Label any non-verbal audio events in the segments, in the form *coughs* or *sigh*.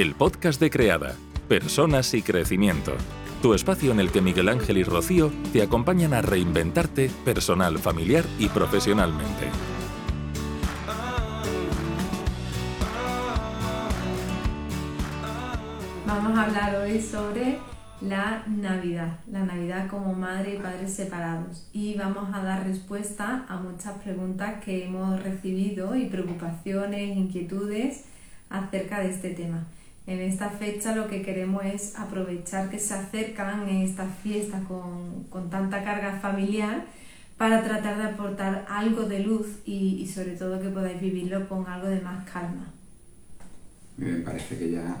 el podcast de Creada, Personas y Crecimiento. Tu espacio en el que Miguel Ángel y Rocío te acompañan a reinventarte personal, familiar y profesionalmente. Vamos a hablar hoy sobre la Navidad, la Navidad como madre y padres separados. Y vamos a dar respuesta a muchas preguntas que hemos recibido y preocupaciones, inquietudes acerca de este tema. En esta fecha lo que queremos es aprovechar que se acercan en esta fiesta con, con tanta carga familiar para tratar de aportar algo de luz y, y sobre todo que podáis vivirlo con algo de más calma. Me parece que ya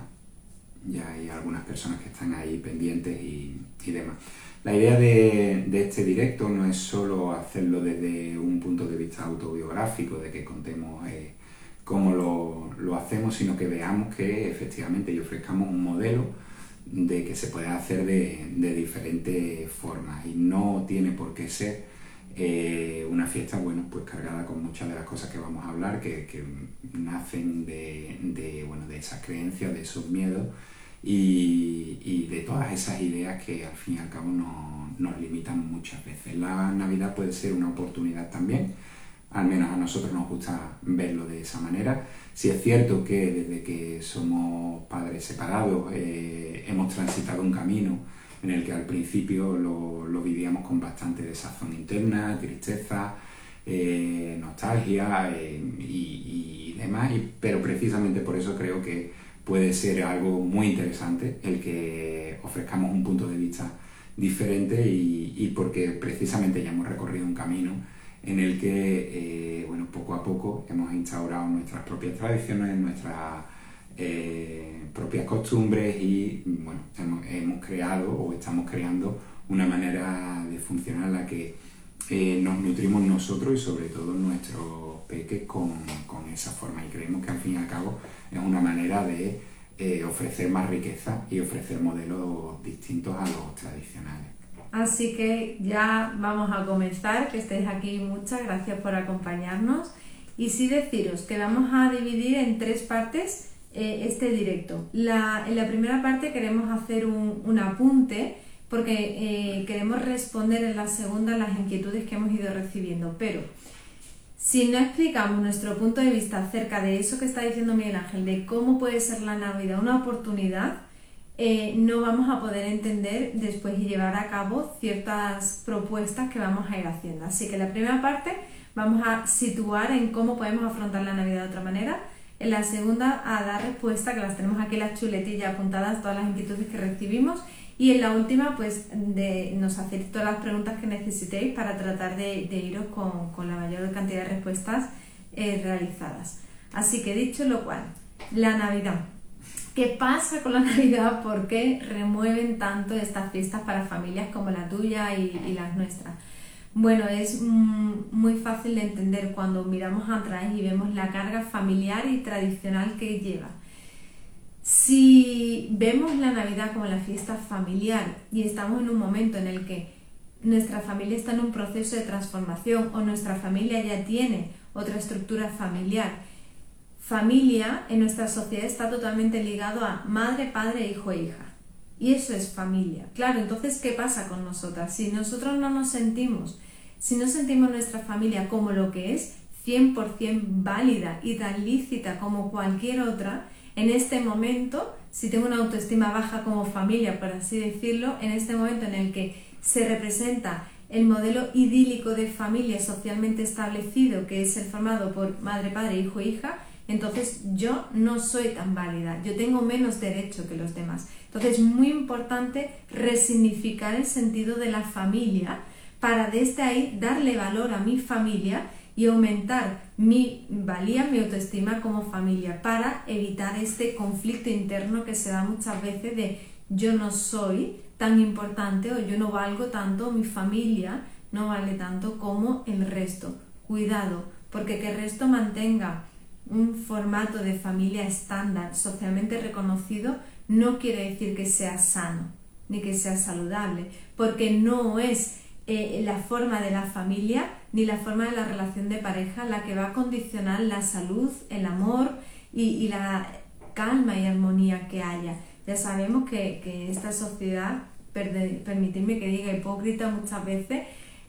ya hay algunas personas que están ahí pendientes y, demás. La idea de, este directo no es solo hacerlo desde un punto de vista autobiográfico, de que contemos eh, cómo lo, hacemos, sino que veamos que efectivamente y ofrezcamos un modelo de que se puede hacer de, diferentes formas y no tiene por qué ser eh, una fiesta bueno pues cargada con muchas de las cosas que vamos a hablar que, nacen de, de, bueno, de esas creencias, de esos miedos y, de todas esas ideas que al fin y al cabo nos, limitan muchas veces. La Navidad puede ser una oportunidad también, al menos a nosotros nos gusta verlo de esa manera. Si es cierto que desde que somos padres separados eh, hemos transitado un camino en el que al principio lo, vivíamos con bastante desazón interna, tristeza, eh, nostalgia eh, y, y, demás, pero precisamente por eso creo que puede ser algo muy interesante el que ofrezcamos un punto de vista diferente y, porque precisamente ya hemos recorrido un camino en el que, eh, bueno, poco a poco hemos instaurado nuestras propias tradiciones, nuestras eh, propias costumbres y, bueno, hemos, creado o estamos creando una manera de funcionar en la que eh, nos nutrimos nosotros y sobre todo nuestros peques con, con esa forma y creemos que al fin y al cabo es una manera de ofrecer más riqueza y ofrecer modelos distintos a los tradicionales. Así que ya vamos a comenzar, que estéis aquí, muchas gracias por acompañarnos. Y sí deciros que vamos a dividir en tres partes eh, este directo. En la primera parte queremos hacer un, un apunte porque eh, queremos responder en la segunda las inquietudes que hemos ido recibiendo, pero si no explicamos nuestro punto de vista acerca de eso que está diciendo Miguel Ángel, de cómo puede ser la Navidad una oportunidad, eh, no vamos a poder entender después y llevar a cabo ciertas propuestas que vamos a ir haciendo. Así que la primera parte vamos a situar en cómo podemos afrontar la Navidad de otra manera. En la segunda a dar respuesta, que las tenemos aquí las chuletillas apuntadas, todas las inquietudes que recibimos. Y en la última, pues de, nos hacéis todas las preguntas que necesitéis para tratar de, iros con, la mayor cantidad de respuestas eh, realizadas. Así que dicho lo cual, la Navidad. ¿Qué pasa con la *laughs* Navidad? ¿Por qué remueven tanto estas fiestas para familias como la tuya y, las nuestras? Bueno, es mm, muy fácil de entender cuando miramos atrás y vemos la carga familiar y tradicional que lleva. Si vemos la Navidad como la fiesta familiar y estamos en un momento en el que nuestra familia está en un proceso de transformación o nuestra familia ya tiene otra estructura familiar, familia en nuestra sociedad está totalmente ligado a madre, padre, hijo e hija. Y eso es familia. Claro, entonces, ¿qué pasa con nosotras? Si nosotros no nos sentimos, si no sentimos nuestra familia como lo que es, 100% válida y tan lícita como cualquier otra, en este momento, si tengo una autoestima baja como familia, por así decirlo, en este momento en el que se representa el modelo idílico de familia socialmente establecido, que es el formado por madre, padre, hijo, hija, entonces yo no soy tan válida, yo tengo menos derecho que los demás. Entonces es muy importante resignificar el sentido de la familia para desde ahí darle valor a mi familia y aumentar mi valía, mi autoestima como familia para evitar este conflicto interno que se da muchas veces de yo no soy tan importante o yo no valgo tanto, mi familia no vale tanto como el resto. Cuidado, porque que el resto mantenga un formato de familia estándar socialmente reconocido no quiere decir que sea sano ni que sea saludable, porque no es eh, la forma de la familia ni la forma de la relación de pareja la que va a condicionar la salud, el amor y, la calma y armonía que haya. Ya sabemos que, que esta sociedad, permitidme que diga hipócrita muchas veces,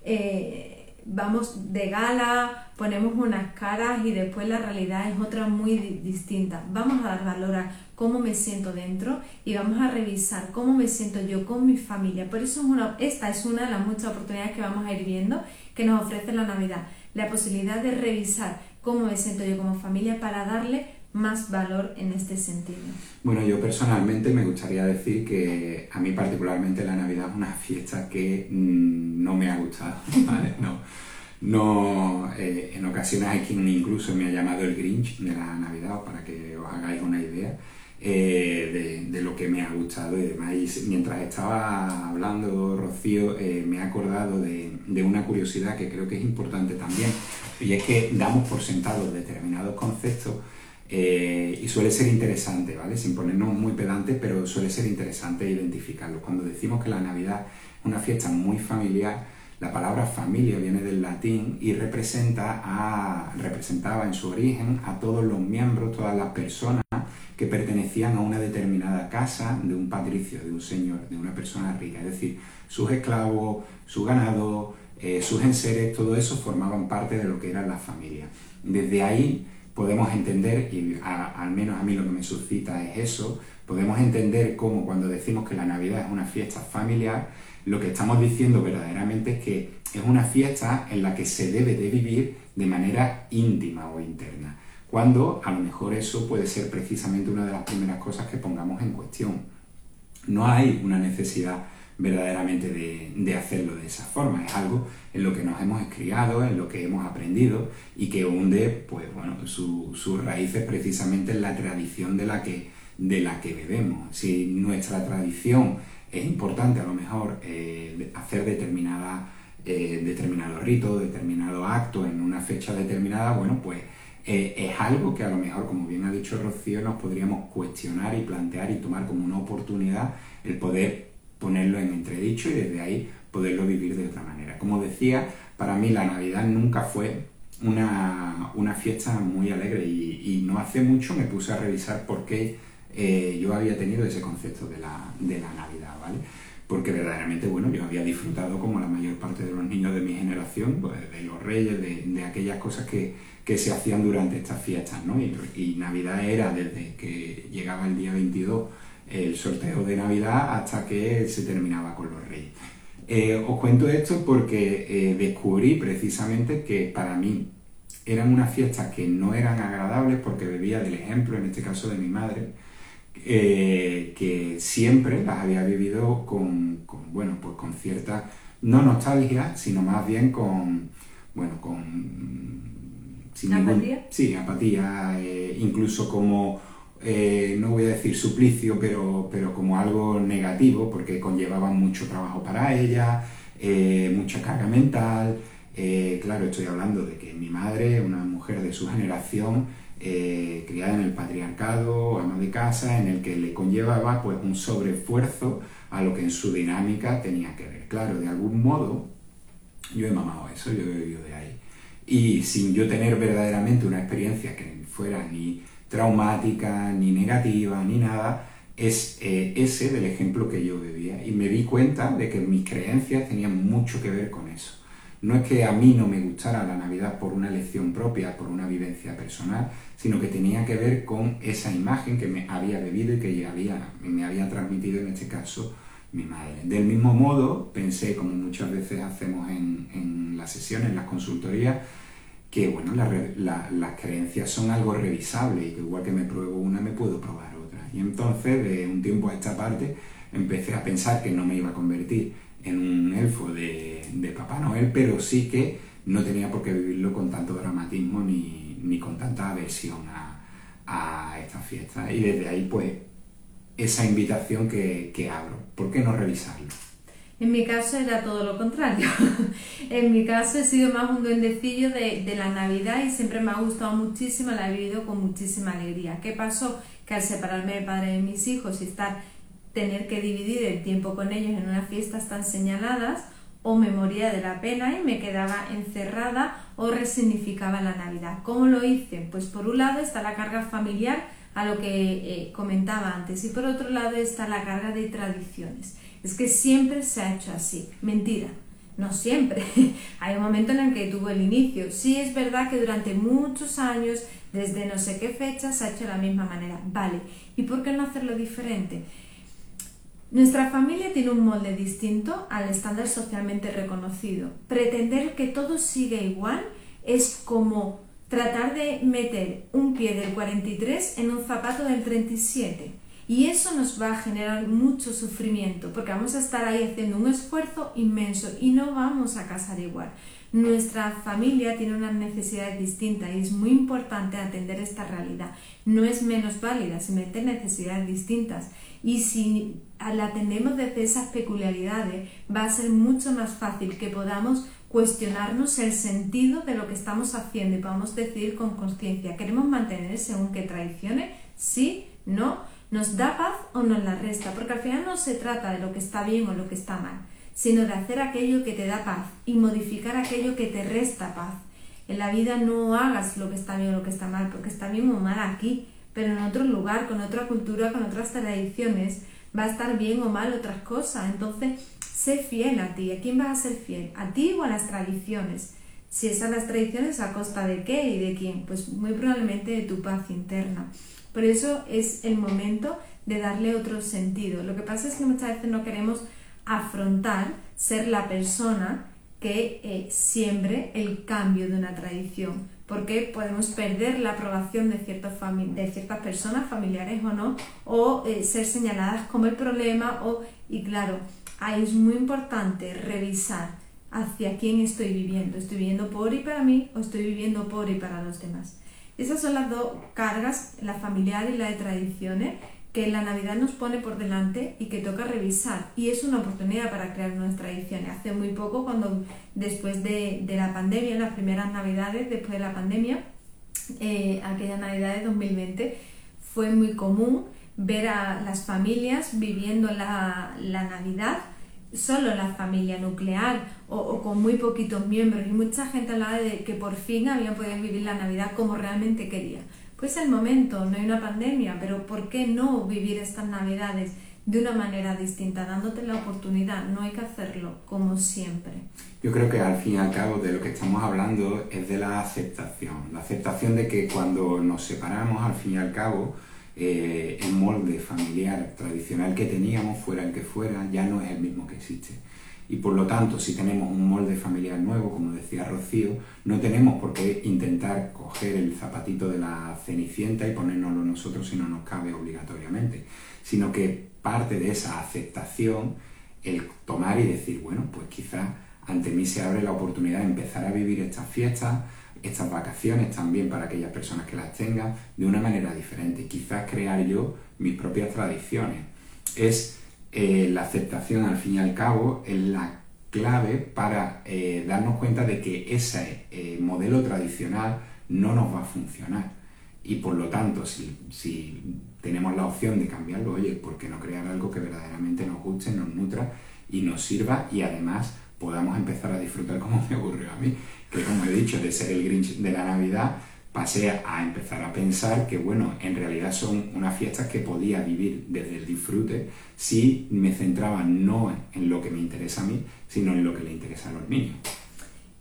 eh, vamos de gala, ponemos unas caras y después la realidad es otra muy distinta. Vamos a dar valor a cómo me siento dentro y vamos a revisar cómo me siento yo con mi familia. Por eso esta es una de las muchas oportunidades que vamos a ir viendo que nos ofrece la Navidad. La posibilidad de revisar cómo me siento yo como familia para darle más valor en este sentido. Bueno, yo personalmente me gustaría decir que a mí particularmente la Navidad es una fiesta que mm, no me ha gustado. *laughs* No, no eh, en ocasiones hay quien incluso me ha llamado el Grinch de la Navidad, para que os hagáis una idea. Eh, de, lo que me ha gustado y demás. Y mientras estaba hablando, Rocío, eh, me he acordado de, una curiosidad que creo que es importante también, y es que damos por sentados determinados conceptos eh, y suele ser interesante, ¿vale? Sin ponernos muy pedantes, pero suele ser interesante identificarlos. Cuando decimos que la Navidad es una fiesta muy familiar, la palabra familia viene del latín y representa a, representaba en su origen a todos los miembros, todas las personas que pertenecían a una determinada casa de un patricio, de un señor, de una persona rica. Es decir, sus esclavos, su ganado, eh, sus enseres, todo eso formaban parte de lo que era la familia. Desde ahí podemos entender, y al menos a mí lo que me suscita es eso, podemos entender cómo cuando decimos que la Navidad es una fiesta familiar, lo que estamos diciendo verdaderamente es que es una fiesta en la que se debe de vivir de manera íntima o interna, cuando a lo mejor eso puede ser precisamente una de las primeras cosas que pongamos en cuestión. No hay una necesidad verdaderamente de, hacerlo de esa forma, es algo en lo que nos hemos criado, en lo que hemos aprendido y que hunde pues, bueno, sus raíces precisamente en la tradición de la que, de la que bebemos. Si nuestra tradición es importante a lo mejor eh, hacer determinada, eh, determinado rito, determinado acto en una fecha determinada, bueno, pues eh, es algo que a lo mejor, como bien ha dicho Rocío, nos podríamos cuestionar y plantear y tomar como una oportunidad el poder ponerlo en entredicho y desde ahí poderlo vivir de otra manera. Como decía, para mí la Navidad nunca fue una, fiesta muy alegre y, no hace mucho me puse a revisar por qué eh, yo había tenido ese concepto de la, Navidad, ¿vale? Porque verdaderamente, bueno, yo había disfrutado como la mayor parte de los niños de mi generación, pues, de los reyes, de, aquellas cosas que, se hacían durante estas fiestas, ¿no? Y, Navidad era desde que llegaba el día 22 el sorteo de Navidad hasta que se terminaba con los reyes. Eh, os cuento esto porque eh, descubrí precisamente que para mí eran unas fiestas que no eran agradables porque bebía del ejemplo, en este caso de mi madre, eh, que siempre las había vivido con, bueno, pues con cierta, no nostalgia, sino más bien con, bueno, con... ¿Apatía? sí, apatía, incluso como, eh, no voy a decir suplicio, pero, pero como algo negativo, porque conllevaban mucho trabajo para ella, mucha carga mental, claro, estoy hablando de que mi madre, una mujer de su generación, eh, criada en el patriarcado, ama de casa, en el que le conllevaba pues, un sobreesfuerzo a lo que en su dinámica tenía que ver. Claro, de algún modo, yo he mamado eso, yo he vivido de ahí. Y sin yo tener verdaderamente una experiencia que fuera ni traumática, ni negativa, ni nada, es eh, ese del ejemplo que yo vivía. Y me di cuenta de que mis creencias tenían mucho que ver con eso. No es que a mí no me gustara la Navidad por una elección propia, por una vivencia personal, sino que tenía que ver con esa imagen que me había bebido y que me había transmitido en este caso mi madre. Del mismo modo, pensé, como muchas veces hacemos en, las sesiones, en las consultorías, que bueno, las creencias son algo revisable y que igual que me pruebo una, me puedo probar otra. Y entonces, de un tiempo a esta parte, empecé a pensar que no me iba a convertir en un elfo de, de Papá Noel, pero sí que no tenía por qué vivirlo con tanto dramatismo ni, ni con tanta aversión a, esta fiesta. Y desde ahí, pues, esa invitación que, abro. ¿Por qué no revisarlo? En mi caso era todo lo contrario. *laughs* en mi caso he sido más un duendecillo de, la Navidad y siempre me ha gustado muchísimo, la he vivido con muchísima alegría. ¿Qué pasó? Que al separarme de padre de mis hijos y estar, tener que dividir el tiempo con ellos en unas fiestas tan señaladas, o me moría de la pena y me quedaba encerrada o resignificaba la Navidad. ¿Cómo lo hice? Pues por un lado está la carga familiar a lo que eh, comentaba antes. Y por otro lado está la carga de tradiciones. Es que siempre se ha hecho así. Mentira. No siempre. *laughs* Hay un momento en el que tuvo el inicio. Sí es verdad que durante muchos años, desde no sé qué fecha, se ha hecho de la misma manera. Vale. ¿Y por qué no hacerlo diferente? Nuestra familia tiene un molde distinto al estándar socialmente reconocido. Pretender que todo siga igual es como tratar de meter un pie del 43 en un zapato del 37. Y eso nos va a generar mucho sufrimiento, porque vamos a estar ahí haciendo un esfuerzo inmenso y no vamos a casar igual. Nuestra familia tiene unas necesidades distintas y es muy importante atender esta realidad. No es menos válida, simplemente necesidades distintas. Y si la atendemos desde esas peculiaridades, va a ser mucho más fácil que podamos cuestionarnos el sentido de lo que estamos haciendo y podamos decidir con conciencia, ¿queremos mantener según qué tradiciones? Sí, no, nos da paz o nos la resta, porque al final no se trata de lo que está bien o lo que está mal, sino de hacer aquello que te da paz y modificar aquello que te resta paz. En la vida no hagas lo que está bien o lo que está mal, porque está bien o mal aquí, pero en otro lugar, con otra cultura, con otras tradiciones, va a estar bien o mal otras cosas. Entonces, sé fiel a ti. ¿A quién vas a ser fiel? ¿A ti o a las tradiciones? Si es a las tradiciones, ¿a costa de qué y de quién? Pues muy probablemente de tu paz interna. Por eso es el momento de darle otro sentido. Lo que pasa es que muchas veces no queremos afrontar ser la persona que eh, siembre el cambio de una tradición porque podemos perder la aprobación de, de ciertas personas, familiares o no, o eh, ser señaladas como el problema, o, y claro, ahí es muy importante revisar hacia quién estoy viviendo. ¿Estoy viviendo por y para mí o estoy viviendo por y para los demás? Esas son las dos cargas, la familiar y la de tradiciones, que la Navidad nos pone por delante y que toca revisar. Y es una oportunidad para crear nuevas tradiciones. Hace muy poco, cuando después de, la pandemia, las primeras Navidades después de la pandemia, eh, aquella Navidad de 2020, fue muy común ver a las familias viviendo la, Navidad solo la familia nuclear o, o, con muy poquitos miembros y mucha gente hablaba de que por fin habían podido vivir la Navidad como realmente querían. Pues el momento, no hay una pandemia, pero ¿por qué no vivir estas navidades de una manera distinta, dándote la oportunidad? No hay que hacerlo como siempre. Yo creo que al fin y al cabo de lo que estamos hablando es de la aceptación, la aceptación de que cuando nos separamos al fin y al cabo, eh, el molde familiar tradicional que teníamos, fuera el que fuera, ya no es el mismo que existe. Y por lo tanto si tenemos un molde familiar nuevo, como decía Rocío, no tenemos por qué intentar coger el zapatito de la cenicienta y ponérnoslo nosotros si no nos cabe obligatoriamente, sino que parte de esa aceptación el tomar y decir, bueno, pues quizás ante mí se abre la oportunidad de empezar a vivir estas fiestas, estas vacaciones también para aquellas personas que las tengan de una manera diferente, quizás crear yo mis propias tradiciones. Es eh, la aceptación al fin y al cabo es la clave para eh, darnos cuenta de que ese eh, modelo tradicional no nos va a funcionar. Y por lo tanto, si, si, tenemos la opción de cambiarlo, oye, ¿por qué no crear algo que verdaderamente nos guste, nos nutra y nos sirva y además podamos empezar a disfrutar como me ocurrió a mí? Que como he dicho, de ser el Grinch de la Navidad, pasé a empezar a pensar que, bueno, en realidad son unas fiestas que podía vivir desde el disfrute si me centraba no en lo que me interesa a mí, sino en lo que le interesa a los niños.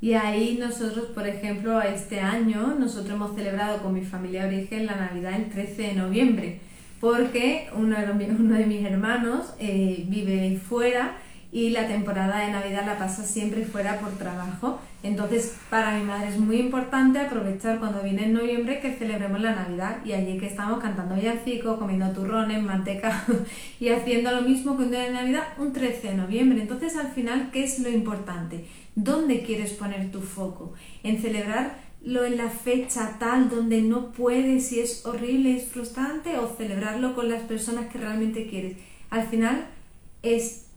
Y ahí nosotros, por ejemplo, este año, nosotros hemos celebrado con mi familia de origen la Navidad el 13 de noviembre, porque uno de, mis hermanos eh, vive fuera y la temporada de Navidad la pasa siempre fuera por trabajo. Entonces, para mi madre es muy importante aprovechar cuando viene en noviembre que celebremos la Navidad y allí que estamos cantando villancicos, comiendo turrones, manteca *laughs* y haciendo lo mismo que un día de Navidad un 13 de noviembre. Entonces, al final, ¿qué es lo importante? ¿Dónde quieres poner tu foco? ¿En celebrarlo en la fecha tal donde no puedes y es horrible, es frustrante o celebrarlo con las personas que realmente quieres? Al final es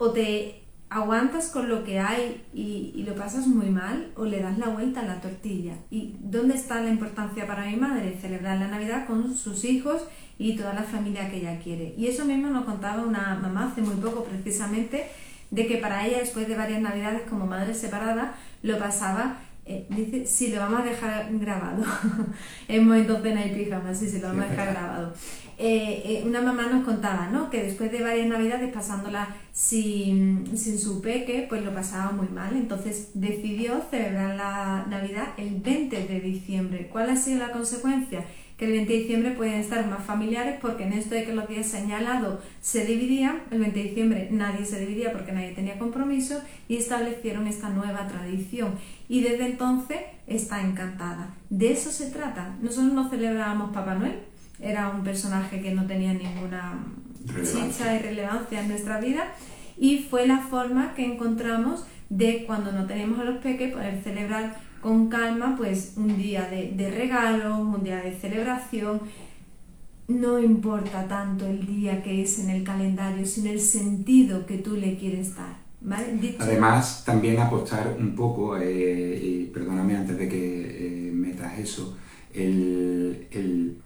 o te aguantas con lo que hay y, lo pasas muy mal o le das la vuelta a la tortilla. ¿Y dónde está la importancia para mi madre? Celebrar la Navidad con sus hijos y toda la familia que ella quiere. Y eso mismo nos contaba una mamá hace muy poco precisamente, de que para ella después de varias Navidades como madre separada lo pasaba Eh, dice, sí, lo vamos a dejar grabado. *laughs* en momento cena y pijama, sí, sí, lo vamos a dejar grabado. Eh, eh, una mamá nos contaba, ¿no? Que después de varias navidades pasándola sin, sin su peque, pues lo pasaba muy mal. Entonces decidió celebrar la Navidad el 20 de diciembre. ¿Cuál ha sido la consecuencia? que el 20 de diciembre pueden estar más familiares porque en esto de que los días señalados se dividían, el 20 de diciembre nadie se dividía porque nadie tenía compromiso y establecieron esta nueva tradición y desde entonces está encantada. De eso se trata. Nosotros no celebrábamos Papá Noel, era un personaje que no tenía ninguna chicha y relevancia en nuestra vida y fue la forma que encontramos de cuando no teníamos a los peques poder celebrar con calma, pues un día de, de regalos, un día de celebración. No importa tanto el día que es en el calendario, sino el sentido que tú le quieres dar. ¿vale? Además, también apostar un poco, eh, y perdóname antes de que eh, metas eso, el, el,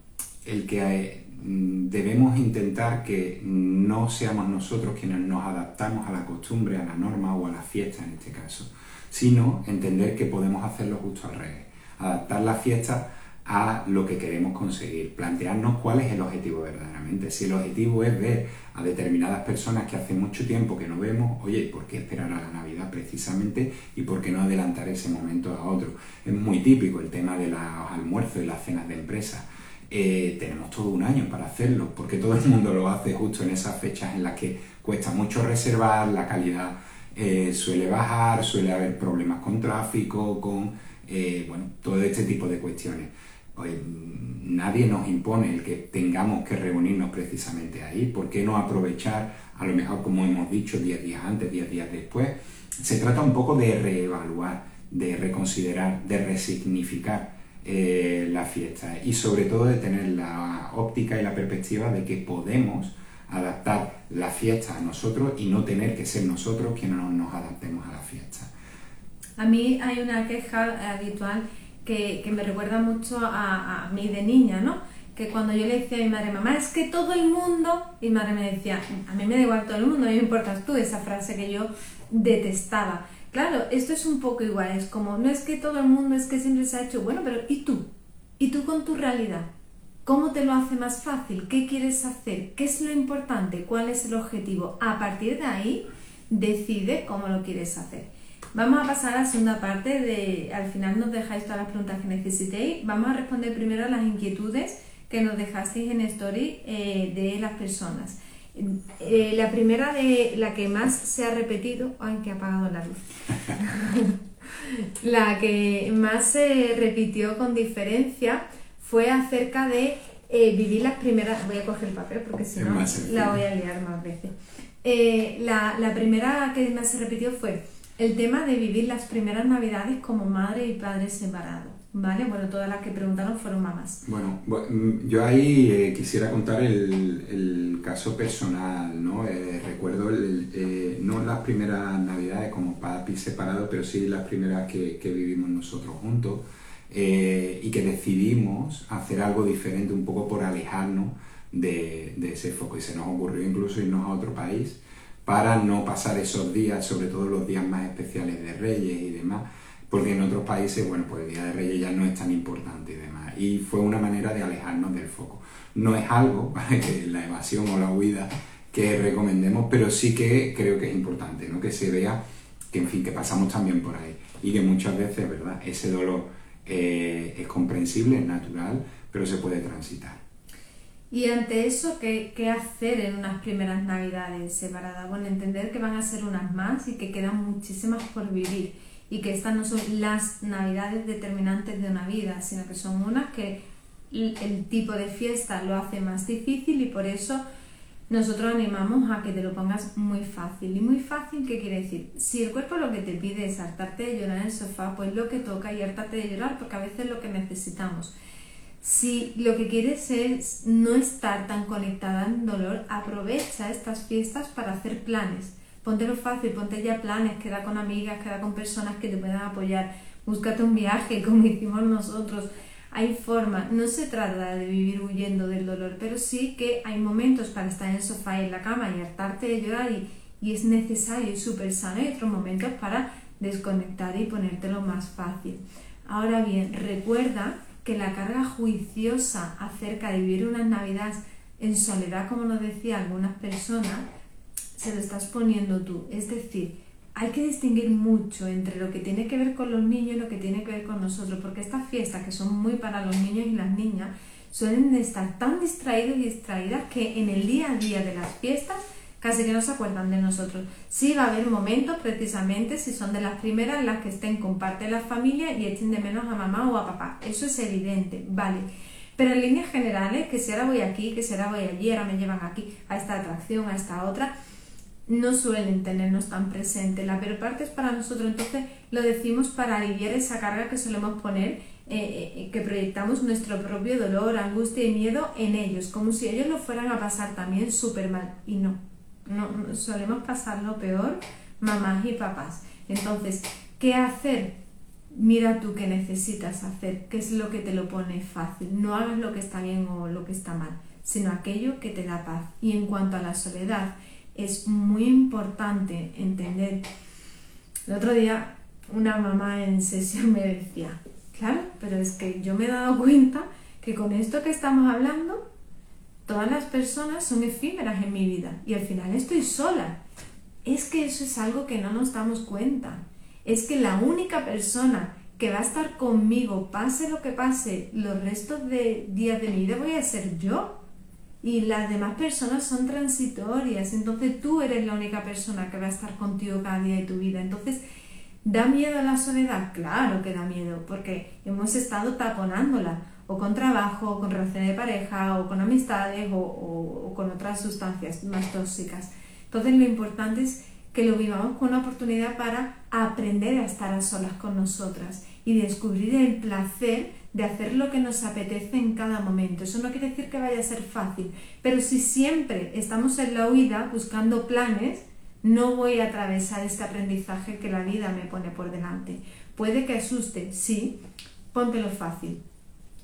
el que eh, debemos intentar que no seamos nosotros quienes nos adaptamos a la costumbre, a la norma o a la fiesta en este caso sino entender que podemos hacerlo justo al revés, adaptar la fiesta a lo que queremos conseguir, plantearnos cuál es el objetivo verdaderamente. Si el objetivo es ver a determinadas personas que hace mucho tiempo que no vemos, oye, ¿por qué esperar a la Navidad precisamente y por qué no adelantar ese momento a otro? Es muy típico el tema de los almuerzos y las cenas de empresa. Eh, tenemos todo un año para hacerlo, porque todo el mundo lo hace justo en esas fechas en las que cuesta mucho reservar, la calidad eh, suele bajar, suele haber problemas con tráfico, con eh, todo este tipo de cuestiones. nadie nos impone el que tengamos que reunirnos precisamente ahí. ¿Por qué no aprovechar, a lo mejor como hemos dicho, 10 días antes, 10 días después? Se trata un poco de reevaluar, de reconsiderar, de resignificar eh, la fiesta y sobre todo de tener la óptica y la perspectiva de que podemos adaptar la fiesta a nosotros y no tener que ser nosotros quienes nos adaptemos a la fiesta. A mí hay una queja habitual que, que me recuerda mucho a, a, mí de niña, ¿no? Que cuando yo le decía a mi madre, mamá, es que todo el mundo, y mi madre me decía, a mí me da igual todo el mundo, a mí me importas tú, esa frase que yo detestaba. Claro, esto es un poco igual, es como, no es que todo el mundo, es que siempre se ha hecho, bueno, pero ¿y tú? ¿Y tú con tu realidad? ¿Cómo te lo hace más fácil? ¿Qué quieres hacer? ¿Qué es lo importante? ¿Cuál es el objetivo? A partir de ahí, decide cómo lo quieres hacer. Vamos a pasar a la segunda parte de, al final nos dejáis todas las preguntas que necesitéis. Vamos a responder primero a las inquietudes que nos dejasteis en Story eh, de las personas. Eh, la primera de la que más se ha repetido, ay, que ha apagado la luz. *laughs* la que más se repitió con diferencia fue acerca de eh, vivir las primeras. Voy a coger el papel porque si no la voy a liar más veces. Eh, la, la, primera que más se repitió fue el tema de vivir las primeras navidades como madre y padre separados. ¿Vale? Bueno, todas las que preguntaron fueron mamás. Bueno, mm, yo ahí eh, quisiera contar el, el, caso personal, ¿no? recuerdo el, no las primeras navidades como papi separado, pero sí las primeras que, que vivimos nosotros juntos. Eh, y que decidimos hacer algo diferente un poco por alejarnos de, de, ese foco y se nos ocurrió incluso irnos a otro país para no pasar esos días, sobre todo los días más especiales de Reyes y demás, porque en otros países, bueno, pues el Día de Reyes ya no es tan importante y demás. Y fue una manera de alejarnos del foco. No es algo, *laughs* la evasión o la huida que recomendemos, pero sí que creo que es importante, ¿no? Que se vea que, en fin, que pasamos también por ahí y que muchas veces, ¿verdad? Ese dolor eh, es comprensible, es natural, pero se puede transitar. Y ante eso, ¿qué, ¿qué, hacer en unas primeras navidades separadas? Bueno, entender que van a ser unas más y que quedan muchísimas por vivir y que estas no son las navidades determinantes de una vida, sino que son unas que el tipo de fiesta lo hace más difícil y por eso nosotros animamos a que te lo pongas muy fácil. ¿Y muy fácil qué quiere decir? Si el cuerpo lo que te pide es hartarte de llorar en el sofá, pues lo que toca y hartarte de llorar, porque a veces es lo que necesitamos. Si lo que quieres es no estar tan conectada en dolor, aprovecha estas fiestas para hacer planes. Póntelo fácil, ponte ya planes, queda con amigas, queda con personas que te puedan apoyar, búscate un viaje *laughs* como hicimos nosotros. Hay formas, no se trata de vivir huyendo del dolor, pero sí que hay momentos para estar en el sofá y en la cama y hartarte de llorar y, y es necesario y súper sano. Y otros momentos para desconectar y ponértelo más fácil. Ahora bien, recuerda que la carga juiciosa acerca de vivir unas navidades en soledad, como nos decía algunas personas, se lo estás poniendo tú. Es decir, hay que distinguir mucho entre lo que tiene que ver con los niños y lo que tiene que ver con nosotros, porque estas fiestas que son muy para los niños y las niñas suelen estar tan distraídos y distraídas que en el día a día de las fiestas casi que no se acuerdan de nosotros. Sí va a haber momentos precisamente si son de las primeras en las que estén con parte de la familia y echen de menos a mamá o a papá. Eso es evidente, vale. Pero en líneas generales, que si ahora voy aquí, que si ahora voy allí, ahora me llevan aquí a esta atracción, a esta otra, no suelen tenernos tan presente. La peor parte es para nosotros, entonces lo decimos para aliviar esa carga que solemos poner, eh, eh, que proyectamos nuestro propio dolor, angustia y miedo en ellos, como si ellos lo fueran a pasar también súper mal. Y no, no, solemos pasar lo peor mamás y papás. Entonces, ¿qué hacer? Mira tú qué necesitas hacer, qué es lo que te lo pone fácil. No hagas lo que está bien o lo que está mal, sino aquello que te da paz. Y en cuanto a la soledad, es muy importante entender. El otro día una mamá en sesión me decía, claro, pero es que yo me he dado cuenta que con esto que estamos hablando Todas las personas son efímeras en mi vida y al final estoy sola. Es que eso es algo que no nos damos cuenta. Es que la única persona que va a estar conmigo, pase lo que pase, los restos de días de mi vida voy a ser yo. Y las demás personas son transitorias. Entonces tú eres la única persona que va a estar contigo cada día de tu vida. Entonces, ¿da miedo la soledad? Claro que da miedo, porque hemos estado taponándola o con trabajo, o con relaciones de pareja, o con amistades, o, con otras sustancias más tóxicas. Entonces lo importante es que lo vivamos como una oportunidad para aprender a estar a solas con nosotras y descubrir el placer de hacer lo que nos apetece en cada momento. Eso no quiere decir que vaya a ser fácil, pero si siempre estamos en la huida buscando planes, no voy a atravesar este aprendizaje que la vida me pone por delante. Puede que asuste, sí, póntelo fácil.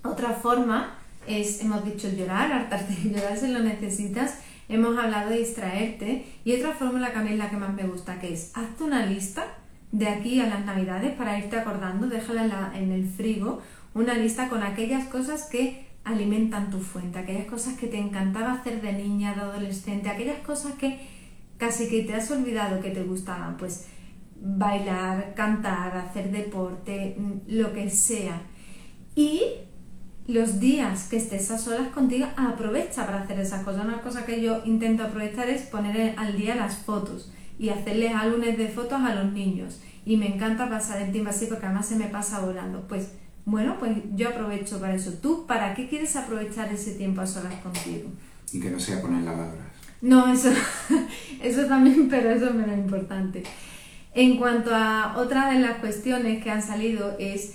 Otra forma es, hemos dicho llorar, hartarte de llorar si lo necesitas, hemos hablado de distraerte y otra forma la que a mí es la que más me gusta, que es hazte una lista de aquí a las navidades para irte acordando, déjala en, el frigo, una lista con aquellas cosas que alimentan tu fuente, aquellas cosas que te encantaba hacer de niña, de adolescente, aquellas cosas que casi que te has olvidado que te gustaban, pues bailar, cantar, hacer deporte, lo que sea. Y los días que estés a solas contigo, aprovecha para hacer esas cosas. Una cosa que yo intento aprovechar es poner al día las fotos y hacerles álbumes de fotos a los niños. Y me encanta pasar el tiempo así porque además se me pasa volando. Pues bueno, pues yo aprovecho para eso. ¿Tú para qué quieres aprovechar ese tiempo a solas contigo? Y que no sea poner lavadoras. No, eso, *laughs* eso también, pero eso es menos importante. En cuanto a otra de las cuestiones que han salido es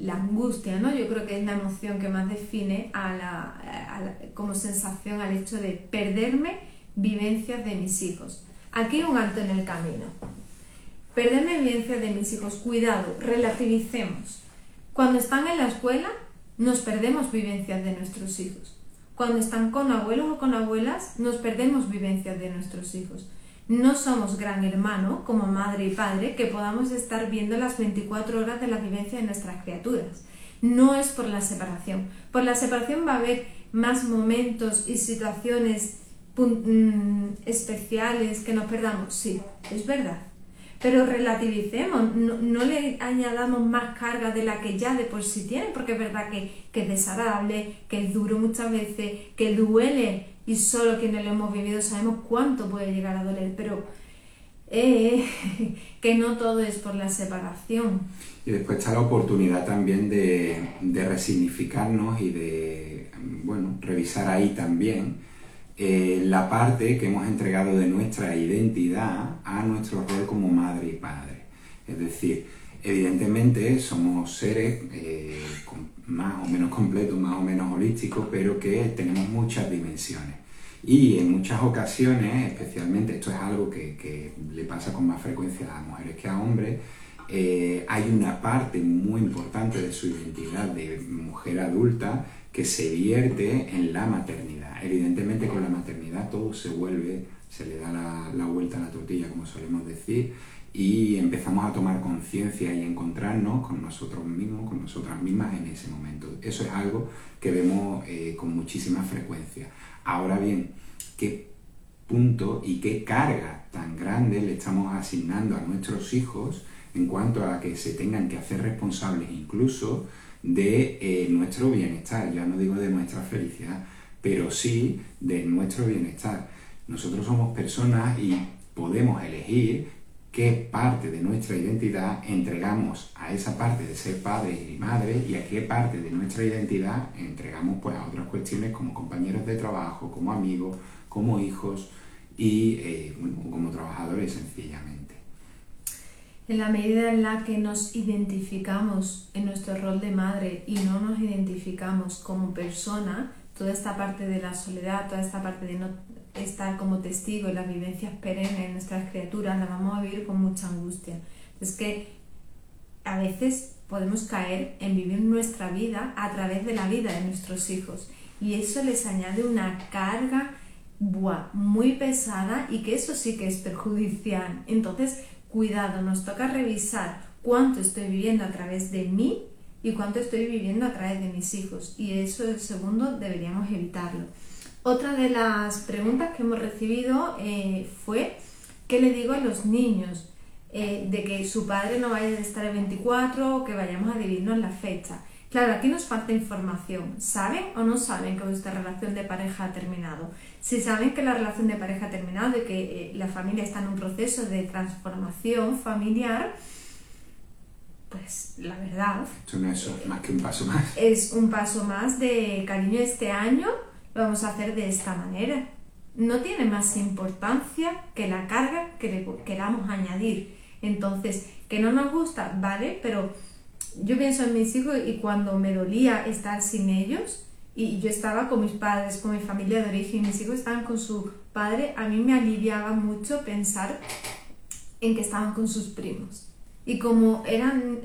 la angustia, ¿no? Yo creo que es la emoción que más define a la, como sensación al hecho de perderme vivencias de mis hijos. Aquí un alto en el camino. Perderme vivencias de mis hijos. Cuidado, relativicemos. Cuando están en la escuela, nos perdemos vivencias de nuestros hijos. Cuando están con abuelos o con abuelas, nos perdemos vivencias de nuestros hijos no somos gran hermano como madre y padre que podamos estar viendo las 24 horas de la vivencia de nuestras criaturas. No es por la separación. Por la separación va a haber más momentos y situaciones mm, especiales que nos perdamos. Sí, es verdad. Pero relativicemos, no, le añadamos más carga de la que ya de por sí tiene, porque es verdad que, que es desagradable, que es duro muchas veces, que duele y solo quienes lo hemos vivido sabemos cuánto puede llegar a doler, pero eh, *laughs* que no todo es por la separación. Y después está la oportunidad también de, de resignificarnos y de, bueno, revisar ahí también eh, la parte que hemos entregado de nuestra identidad a nuestro rol como madre y padre. Es decir, evidentemente somos seres eh, más o menos completos, más o menos holísticos, pero que tenemos muchas dimensiones. Y en muchas ocasiones, especialmente esto es algo que, le pasa con más frecuencia a mujeres que a hombres, eh, hay una parte muy importante de su identidad de mujer adulta que se vierte en la maternidad. Evidentemente con la maternidad todo se vuelve, se le da la, vuelta a la tortilla, como solemos decir, y empezamos a tomar conciencia y encontrarnos con nosotros mismos, con nosotras mismas en ese momento. Eso es algo que vemos eh, con muchísima frecuencia. Ahora bien, ¿qué punto y qué carga tan grande le estamos asignando a nuestros hijos en cuanto a que se tengan que hacer responsables incluso de eh, nuestro bienestar? Ya no digo de nuestra felicidad, pero sí de nuestro bienestar. Nosotros somos personas y podemos elegir qué parte de nuestra identidad entregamos a esa parte de ser padre y madre y a qué parte de nuestra identidad entregamos pues, a otras cuestiones como compañeros de trabajo, como amigos, como hijos y eh, como trabajadores sencillamente. En la medida en la que nos identificamos en nuestro rol de madre y no nos identificamos como persona, toda esta parte de la soledad, toda esta parte de no estar como testigo en las vivencias perennes de nuestras criaturas, las vamos a vivir con mucha angustia. Es que a veces podemos caer en vivir nuestra vida a través de la vida de nuestros hijos y eso les añade una carga muy pesada y que eso sí que es perjudicial. Entonces, cuidado, nos toca revisar cuánto estoy viviendo a través de mí y cuánto estoy viviendo a través de mis hijos. Y eso, el segundo, deberíamos evitarlo. Otra de las preguntas que hemos recibido eh, fue, ¿qué le digo a los niños? Eh, de que su padre no vaya a estar el 24 o que vayamos a dividirnos la fecha. Claro, aquí nos falta información. ¿Saben o no saben que vuestra relación de pareja ha terminado? Si saben que la relación de pareja ha terminado y que eh, la familia está en un proceso de transformación familiar, pues la verdad... Esto no es más que un paso más. Es un paso más de cariño este año lo vamos a hacer de esta manera. No tiene más importancia que la carga que le queramos añadir. Entonces, que no nos gusta, vale, pero yo pienso en mis hijos y cuando me dolía estar sin ellos, y yo estaba con mis padres, con mi familia de origen, mis hijos estaban con su padre, a mí me aliviaba mucho pensar en que estaban con sus primos. Y como eran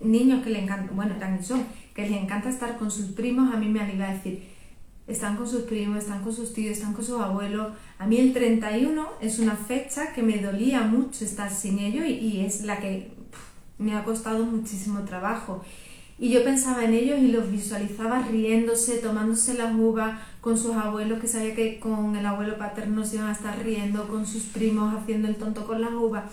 niños que le encantan, bueno, eran son, que les encanta estar con sus primos, a mí me alivia decir, están con sus primos, están con sus tíos, están con sus abuelos. A mí el 31 es una fecha que me dolía mucho estar sin ellos y, es la que me ha costado muchísimo trabajo. Y yo pensaba en ellos y los visualizaba riéndose, tomándose las uvas con sus abuelos, que sabía que con el abuelo paterno se iban a estar riendo, con sus primos haciendo el tonto con las uvas.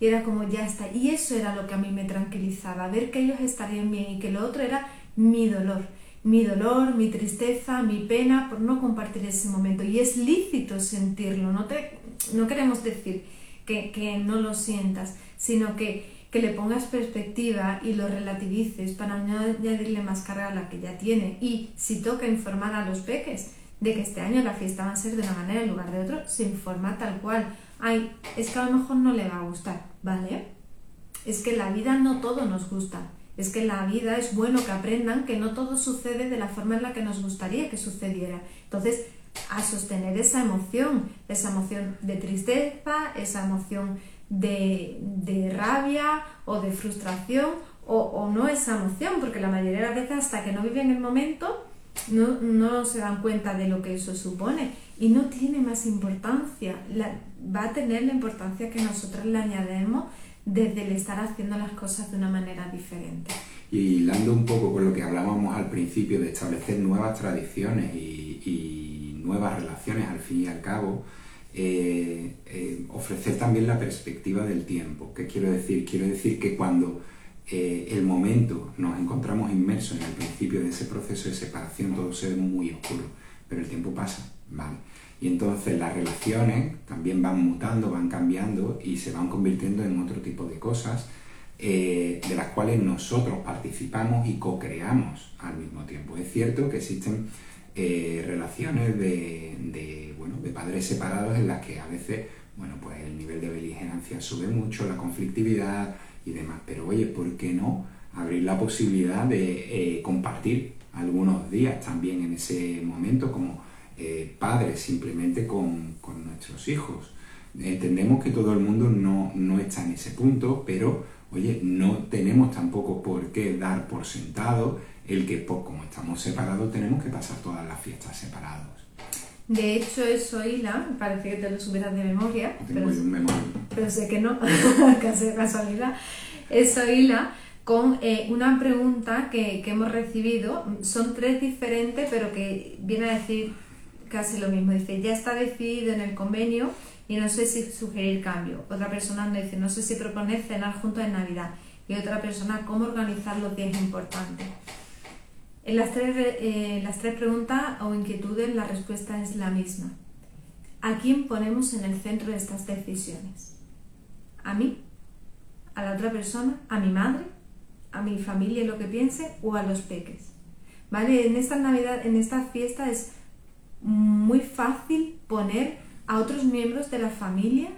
Y era como, ya está. Y eso era lo que a mí me tranquilizaba, ver que ellos estarían bien y que lo otro era mi dolor mi dolor, mi tristeza, mi pena por no compartir ese momento. Y es lícito sentirlo, no, te, no queremos decir que, que no lo sientas, sino que, que, le pongas perspectiva y lo relativices para no añadirle más carga a la que ya tiene. Y si toca informar a los peques de que este año la fiesta va a ser de una manera en lugar de otra, se informa tal cual. Ay, es que a lo mejor no le va a gustar, ¿vale? Es que la vida no todo nos gusta es que la vida es bueno que aprendan que no todo sucede de la forma en la que nos gustaría que sucediera. Entonces, a sostener esa emoción, esa emoción de tristeza, esa emoción de, rabia o de frustración o, no esa emoción, porque la mayoría de las veces hasta que no viven el momento no, no se dan cuenta de lo que eso supone y no tiene más importancia, va a tener la importancia que nosotros le añademos desde el estar haciendo las cosas de una manera diferente. Y hilando un poco con lo que hablábamos al principio de establecer nuevas tradiciones y, nuevas relaciones al fin y al cabo, eh, eh, ofrecer también la perspectiva del tiempo. ¿Qué quiero decir? Quiero decir que cuando eh, el momento nos encontramos inmersos en el principio de ese proceso de separación, todo se ve muy oscuro, pero el tiempo pasa, ¿vale? Y entonces las relaciones también van mutando, van cambiando y se van convirtiendo en otro tipo de cosas de las cuales nosotros participamos y co-creamos al mismo tiempo. Es cierto que existen eh, relaciones de, bueno, de padres separados en las que a veces bueno, pues el nivel de beligerancia sube mucho, la conflictividad y demás. Pero oye, ¿por qué no abrir la posibilidad de eh, compartir algunos días también en ese momento como eh, padres simplemente con, nuestros hijos. Entendemos que todo el mundo no, está en ese punto, pero oye, no tenemos tampoco por qué dar por sentado el que como estamos separados tenemos que pasar todas las fiestas separados. De hecho, eso hila, parece que te lo supieras de memoria, Tengo pero, un memoria. pero sé que no, casi de casualidad. Eso hila con eh, una pregunta que, que hemos recibido. Son tres diferentes, pero que viene a decir casi lo mismo. Dice, ya está decidido en el convenio y no sé si sugerir cambio. Otra persona nos dice, no sé si proponer cenar juntos en Navidad. Y otra persona, cómo organizar los días importantes. En las tres, eh, tres preguntas o inquietudes la respuesta es la misma. ¿A quién ponemos en el centro de estas decisiones? ¿A mí? ¿A la otra persona? ¿A mi madre? ¿A mi familia lo que piense? ¿O a los peques? ¿Vale? En esta Navidad, en esta fiesta es muy fácil poner a otros miembros de la familia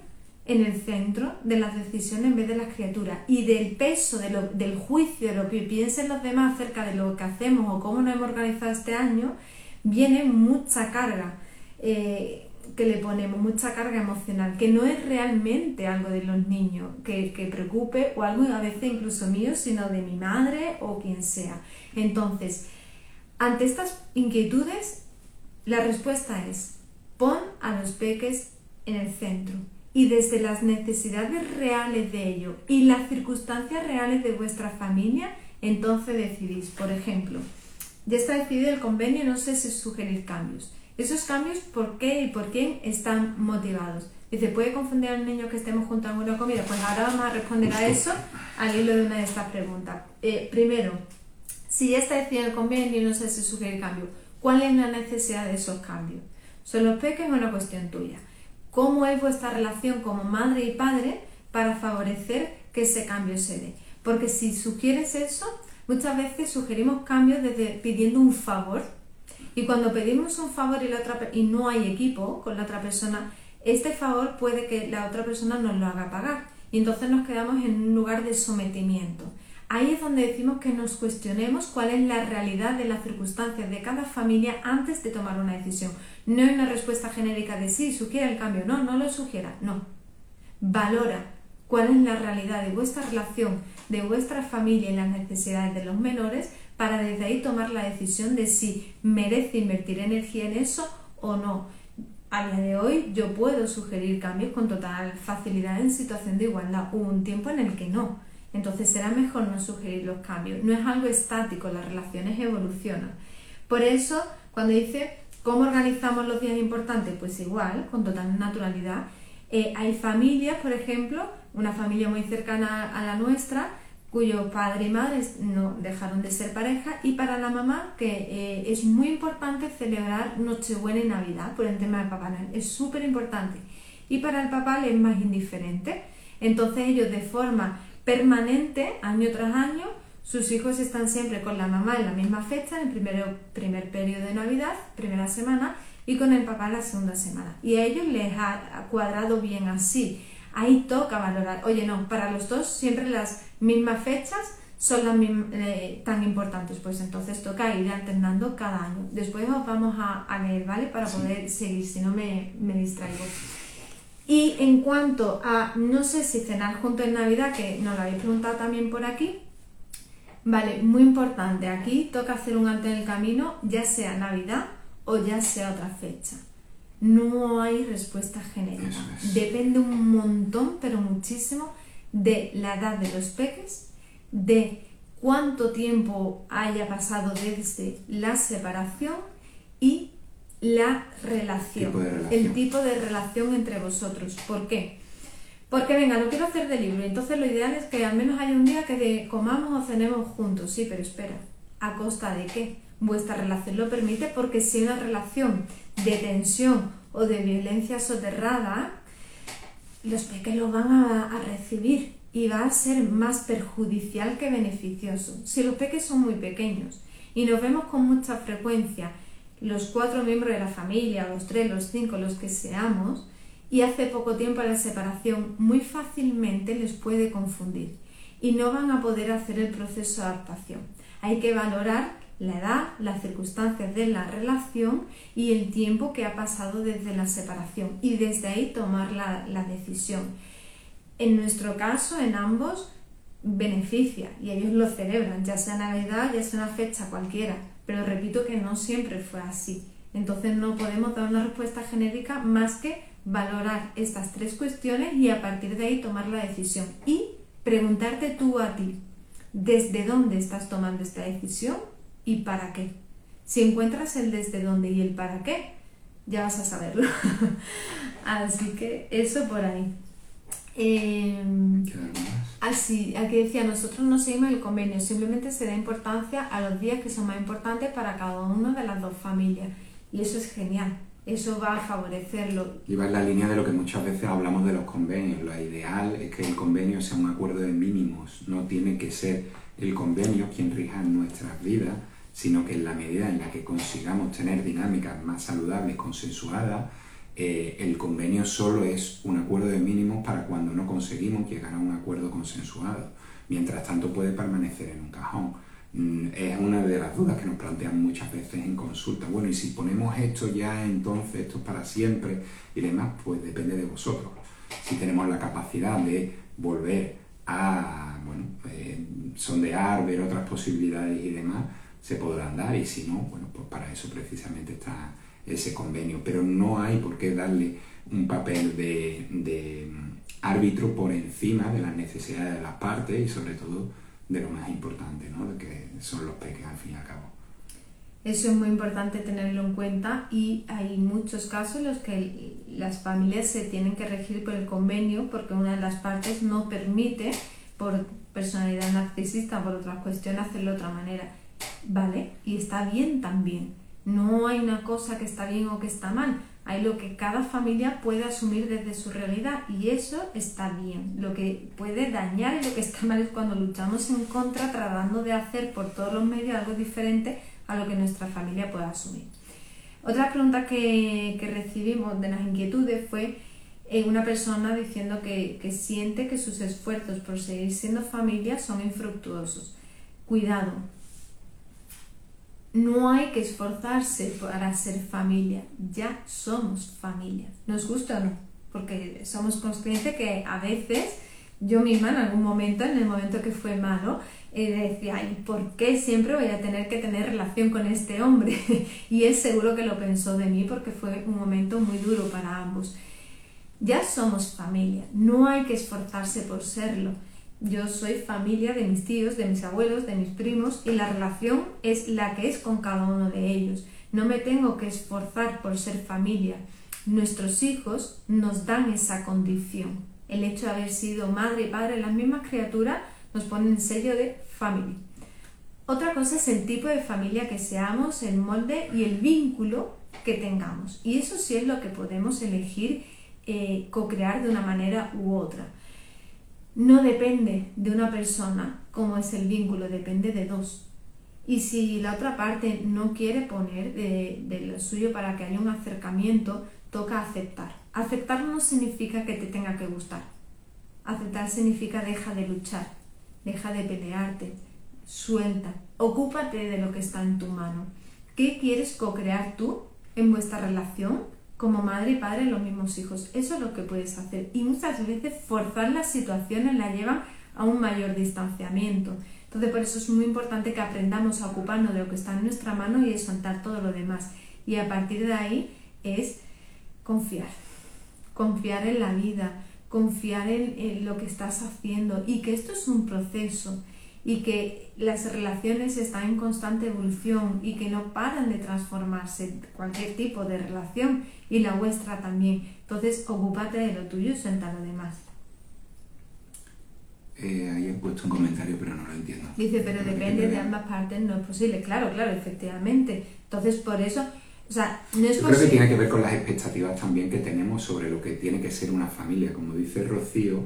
en el centro de las decisiones en vez de las criaturas y del peso de lo, del juicio de lo que piensen los demás acerca de lo que hacemos o cómo nos hemos organizado este año viene mucha carga eh, que le ponemos mucha carga emocional que no es realmente algo de los niños que, que preocupe o algo a veces incluso mío sino de mi madre o quien sea. Entonces ante estas inquietudes la respuesta es pon a los peques en el centro y desde las necesidades reales de ello y las circunstancias reales de vuestra familia, entonces decidís. Por ejemplo, ya está decidido el convenio, no sé si sugerir cambios. Esos cambios, ¿por qué y por quién están motivados? Dice, ¿puede confundir al niño que estemos juntos en una comida? Pues ahora vamos a responder a eso al hilo de una de estas preguntas. Eh, primero, si ya está decidido el convenio y no sé si sugerir cambio, ¿cuál es la necesidad de esos cambios? ¿Son los pequeños o una cuestión tuya? Cómo es vuestra relación como madre y padre para favorecer que ese cambio se dé. Porque si sugieres eso, muchas veces sugerimos cambios desde pidiendo un favor. Y cuando pedimos un favor y, la otra, y no hay equipo con la otra persona, este favor puede que la otra persona nos lo haga pagar. Y entonces nos quedamos en un lugar de sometimiento. Ahí es donde decimos que nos cuestionemos cuál es la realidad de las circunstancias de cada familia antes de tomar una decisión. No hay una respuesta genérica de sí, sugiera el cambio. No, no lo sugiera. No. Valora cuál es la realidad de vuestra relación, de vuestra familia y las necesidades de los menores para desde ahí tomar la decisión de si merece invertir energía en eso o no. A día de hoy yo puedo sugerir cambios con total facilidad en situación de igualdad. Hubo un tiempo en el que no. Entonces será mejor no sugerir los cambios. No es algo estático, las relaciones evolucionan. Por eso, cuando dice ¿Cómo organizamos los días importantes? Pues igual, con total naturalidad. Eh, hay familias, por ejemplo, una familia muy cercana a la nuestra, cuyo padre y madre no dejaron de ser pareja, y para la mamá, que eh, es muy importante celebrar Nochebuena y Navidad por el tema de Papá Noel, es súper importante. Y para el papá le es más indiferente. Entonces ellos de forma permanente, año tras año, sus hijos están siempre con la mamá en la misma fecha, en el primer, primer periodo de Navidad, primera semana, y con el papá la segunda semana. Y a ellos les ha cuadrado bien así. Ahí toca valorar. Oye, no, para los dos siempre las mismas fechas son las eh, tan importantes. Pues entonces toca ir alternando cada año. Después os vamos a, leer, ¿vale? Para poder seguir, si no me, me distraigo. Y en cuanto a, no sé si cenar juntos en Navidad, que nos lo habéis preguntado también por aquí, Vale, muy importante, aquí toca hacer un alto en el camino, ya sea Navidad o ya sea otra fecha. No hay respuesta genérica. Depende un montón, pero muchísimo, de la edad de los peques, de cuánto tiempo haya pasado desde la separación y la relación, el tipo de relación entre vosotros. ¿Por qué? Porque venga, lo quiero hacer de libre. Entonces lo ideal es que al menos haya un día que comamos o cenemos juntos. Sí, pero espera, ¿a costa de qué? Vuestra relación lo permite porque si una relación de tensión o de violencia soterrada, los pequeños lo van a, recibir y va a ser más perjudicial que beneficioso. Si los peques son muy pequeños y nos vemos con mucha frecuencia, los cuatro miembros de la familia, los tres, los cinco, los que seamos, y hace poco tiempo la separación muy fácilmente les puede confundir y no van a poder hacer el proceso de adaptación. Hay que valorar la edad, las circunstancias de la relación y el tiempo que ha pasado desde la separación y desde ahí tomar la, la decisión. En nuestro caso, en ambos, beneficia y ellos lo celebran, ya sea Navidad, ya sea una fecha cualquiera, pero repito que no siempre fue así. Entonces no podemos dar una respuesta genérica más que valorar estas tres cuestiones y a partir de ahí tomar la decisión. Y preguntarte tú a ti, ¿desde dónde estás tomando esta decisión y para qué? Si encuentras el desde dónde y el para qué, ya vas a saberlo. *laughs* Así que eso por ahí. Eh, así, aquí decía, nosotros no seguimos el convenio, simplemente se da importancia a los días que son más importantes para cada una de las dos familias. Y eso es genial, eso va a favorecerlo. Y va en la línea de lo que muchas veces hablamos de los convenios. Lo ideal es que el convenio sea un acuerdo de mínimos, no tiene que ser el convenio quien rija nuestras vidas, sino que en la medida en la que consigamos tener dinámicas más saludables, consensuadas, eh, el convenio solo es un acuerdo de mínimos para cuando no conseguimos llegar a un acuerdo consensuado. Mientras tanto puede permanecer en un cajón. Mm, es una de las dudas que nos plantean muchas veces en consulta. Bueno, y si ponemos esto ya, entonces esto es para siempre y demás, pues depende de vosotros. Si tenemos la capacidad de volver a bueno, eh, sondear, ver otras posibilidades y demás, se podrán dar y si no, bueno, pues para eso precisamente está ese convenio, pero no hay por qué darle un papel de, árbitro por encima de las necesidades de las partes y sobre todo de lo más importante, ¿no? que son los peques al fin y al cabo. Eso es muy importante tenerlo en cuenta y hay muchos casos en los que las familias se tienen que regir por el convenio porque una de las partes no permite por personalidad narcisista o por otras cuestiones hacerlo de otra manera. ¿Vale? Y está bien también no hay una cosa que está bien o que está mal, hay lo que cada familia puede asumir desde su realidad y eso está bien. Lo que puede dañar y lo que está mal es cuando luchamos en contra tratando de hacer por todos los medios algo diferente a lo que nuestra familia puede asumir. Otra pregunta que, recibimos de las inquietudes fue eh, una persona diciendo que, que siente que sus esfuerzos por seguir siendo familia son infructuosos. Cuidado, no hay que esforzarse para ser familia, ya somos familia, nos gusta o no, porque somos conscientes que a veces yo misma en algún momento, en el momento que fue malo, eh, decía, ¿y por qué siempre voy a tener que tener relación con este hombre? *laughs* y él seguro que lo pensó de mí porque fue un momento muy duro para ambos. Ya somos familia, no hay que esforzarse por serlo yo soy familia de mis tíos, de mis abuelos, de mis primos y la relación es la que es con cada uno de ellos. No me tengo que esforzar por ser familia. Nuestros hijos nos dan esa condición. El hecho de haber sido madre y padre las mismas criaturas nos pone en sello de family. Otra cosa es el tipo de familia que seamos, el molde y el vínculo que tengamos. Y eso sí es lo que podemos elegir eh, co-crear de una manera u otra no depende de una persona como es el vínculo, depende de dos. Y si la otra parte no quiere poner de, lo suyo para que haya un acercamiento, toca aceptar. Aceptar no significa que te tenga que gustar. Aceptar significa deja de luchar, deja de pelearte, suelta, ocúpate de lo que está en tu mano. ¿Qué quieres co-crear tú en vuestra relación? Como madre y padre los mismos hijos. Eso es lo que puedes hacer. Y muchas veces forzar las situaciones la llevan a un mayor distanciamiento. Entonces por eso es muy importante que aprendamos a ocuparnos de lo que está en nuestra mano y soltar todo lo demás. Y a partir de ahí es confiar. Confiar en la vida, confiar en lo que estás haciendo y que esto es un proceso y que las relaciones están en constante evolución y que no paran de transformarse, cualquier tipo de relación y la vuestra también. Entonces, ocúpate de lo tuyo y suelta lo demás. Eh, ahí he puesto un comentario, pero no lo entiendo. Dice, pero depende de ambas partes, no es posible. Claro, claro, efectivamente. Entonces, por eso, o sea, no es Yo creo que tiene que ver con las expectativas también que tenemos sobre lo que tiene que ser una familia. Como dice Rocío,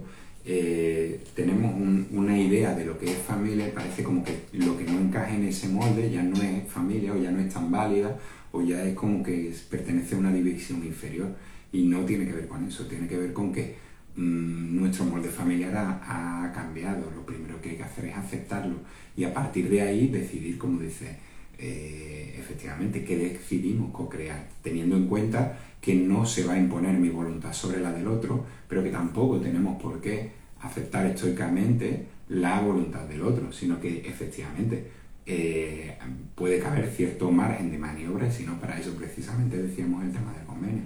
eh, tenemos una idea de lo que es familia parece como que lo que no encaje en ese molde ya no es familia o ya no es tan válida o ya es como que pertenece a una división inferior. Y no tiene que ver con eso, tiene que ver con que mm, nuestro molde familiar ha, cambiado, lo primero que hay que hacer es aceptarlo y a partir de ahí decidir, como dice, eh, efectivamente, qué decidimos co-crear, teniendo en cuenta que no se va a imponer mi voluntad sobre la del otro, pero que tampoco tenemos por qué aceptar estoicamente la voluntad del otro, sino que efectivamente eh, puede caber cierto margen de maniobra y si no, para eso precisamente decíamos el tema del convenio.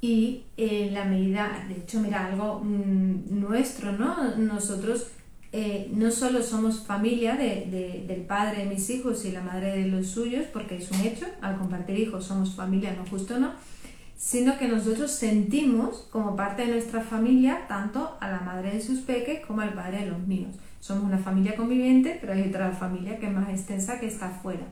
Y en la medida, de hecho, mira, algo mm, nuestro, ¿no? Nosotros eh, no solo somos familia de, del padre de mis hijos y la madre de los suyos, porque es un hecho, al compartir hijos somos familia, no justo no, sino que nosotros sentimos como parte de nuestra familia tanto a la madre de sus peques como al padre de los míos. Somos una familia conviviente, pero hay otra familia que es más extensa que está afuera.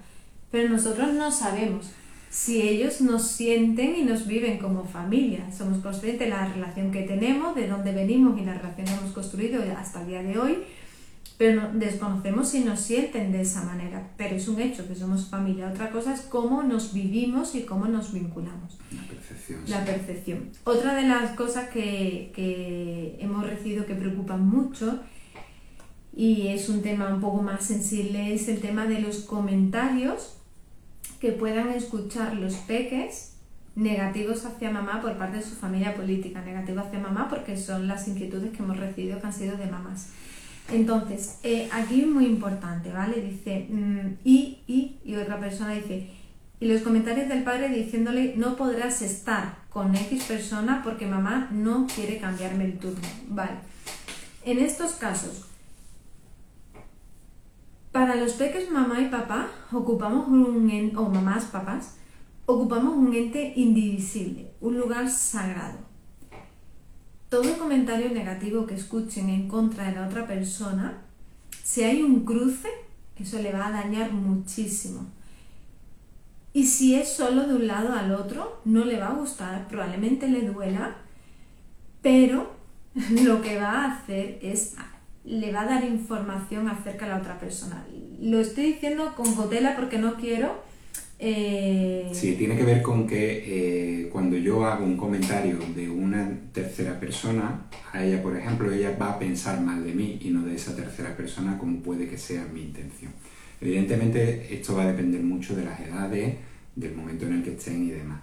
Pero nosotros no sabemos si ellos nos sienten y nos viven como familia. Somos conscientes de la relación que tenemos, de dónde venimos y la relación que hemos construido hasta el día de hoy, pero desconocemos si nos sienten de esa manera. Pero es un hecho que somos familia. Otra cosa es cómo nos vivimos y cómo nos vinculamos. La percepción. La percepción. Otra de las cosas que, que hemos recibido que preocupan mucho y es un tema un poco más sensible es el tema de los comentarios que puedan escuchar los peques negativos hacia mamá por parte de su familia política, negativos hacia mamá porque son las inquietudes que hemos recibido que han sido de mamás. Entonces, eh, aquí muy importante, ¿vale? Dice, mm, y, y, y otra persona dice, y los comentarios del padre diciéndole, no podrás estar con X persona porque mamá no quiere cambiarme el turno, ¿vale? En estos casos, para los peques mamá y papá ocupamos un o mamás, papás, ocupamos un ente indivisible, un lugar sagrado. Todo comentario negativo que escuchen en contra de la otra persona, si hay un cruce, eso le va a dañar muchísimo. Y si es solo de un lado al otro, no le va a gustar, probablemente le duela, pero *laughs* lo que va a hacer es le va a dar información acerca de la otra persona. Lo estoy diciendo con gotela porque no quiero... Eh... Sí, tiene que ver con que eh, cuando yo hago un comentario de una tercera persona, a ella, por ejemplo, ella va a pensar mal de mí y no de esa tercera persona como puede que sea mi intención. Evidentemente, esto va a depender mucho de las edades, del momento en el que estén y demás.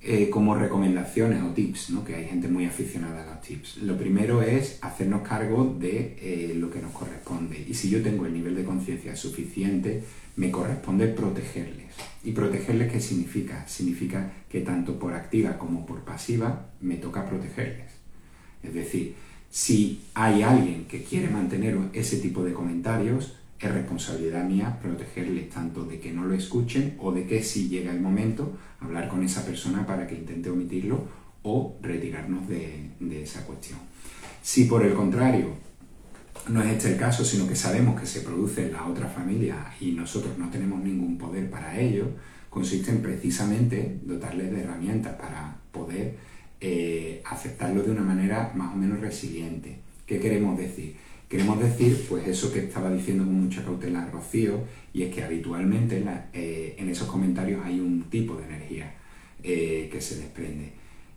Eh, como recomendaciones o tips, ¿no? que hay gente muy aficionada a los tips. Lo primero es hacernos cargo de eh, lo que nos corresponde. Y si yo tengo el nivel de conciencia suficiente, me corresponde protegerles. ¿Y protegerles qué significa? Significa que tanto por activa como por pasiva me toca protegerles. Es decir, si hay alguien que quiere mantener ese tipo de comentarios, es responsabilidad mía protegerles tanto de que no lo escuchen o de que si llega el momento hablar con esa persona para que intente omitirlo o retirarnos de, esa cuestión. Si por el contrario no es este el caso, sino que sabemos que se produce en la otra familia y nosotros no tenemos ningún poder para ello, consiste en precisamente dotarles de herramientas para poder eh, aceptarlo de una manera más o menos resiliente. ¿Qué queremos decir? Queremos decir, pues eso que estaba diciendo con mucha cautela Rocío, y es que habitualmente eh, en esos comentarios hay un tipo de energía eh, que se desprende.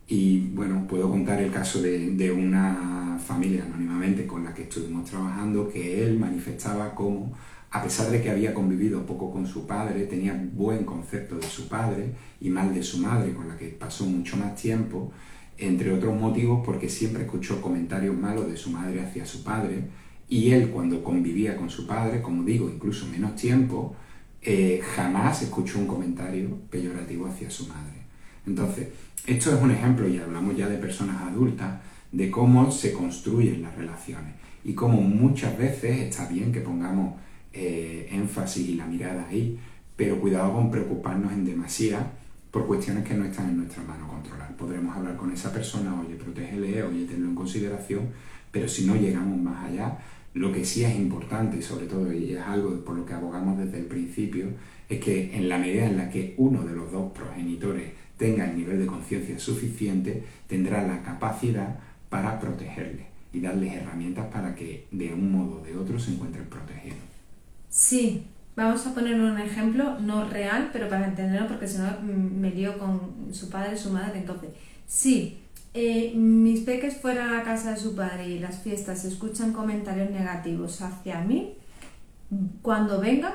Y bueno, puedo contar el caso de, una familia anónimamente con la que estuvimos trabajando, que él manifestaba como, a pesar de que había convivido poco con su padre, tenía buen concepto de su padre y mal de su madre, con la que pasó mucho más tiempo, entre otros motivos porque siempre escuchó comentarios malos de su madre hacia su padre y él cuando convivía con su padre, como digo, incluso menos tiempo, eh, jamás escuchó un comentario peyorativo hacia su madre. Entonces, esto es un ejemplo, y hablamos ya de personas adultas, de cómo se construyen las relaciones y cómo muchas veces está bien que pongamos eh, énfasis y la mirada ahí, pero cuidado con preocuparnos en demasía por cuestiones que no están en nuestra mano controlar. Podremos hablar con esa persona, oye, protégele, oye, tenlo en consideración, pero si no llegamos más allá, lo que sí es importante, y sobre todo, y es algo por lo que abogamos desde el principio, es que en la medida en la que uno de los dos progenitores tenga el nivel de conciencia suficiente, tendrá la capacidad para protegerle y darles herramientas para que de un modo o de otro se encuentren protegidos. Sí, Vamos a poner un ejemplo no real, pero para entenderlo, porque si no mm, me lío con su padre su madre. Entonces, si eh, mis peques fueran a casa de su padre y las fiestas escuchan comentarios negativos hacia mí, cuando vengan,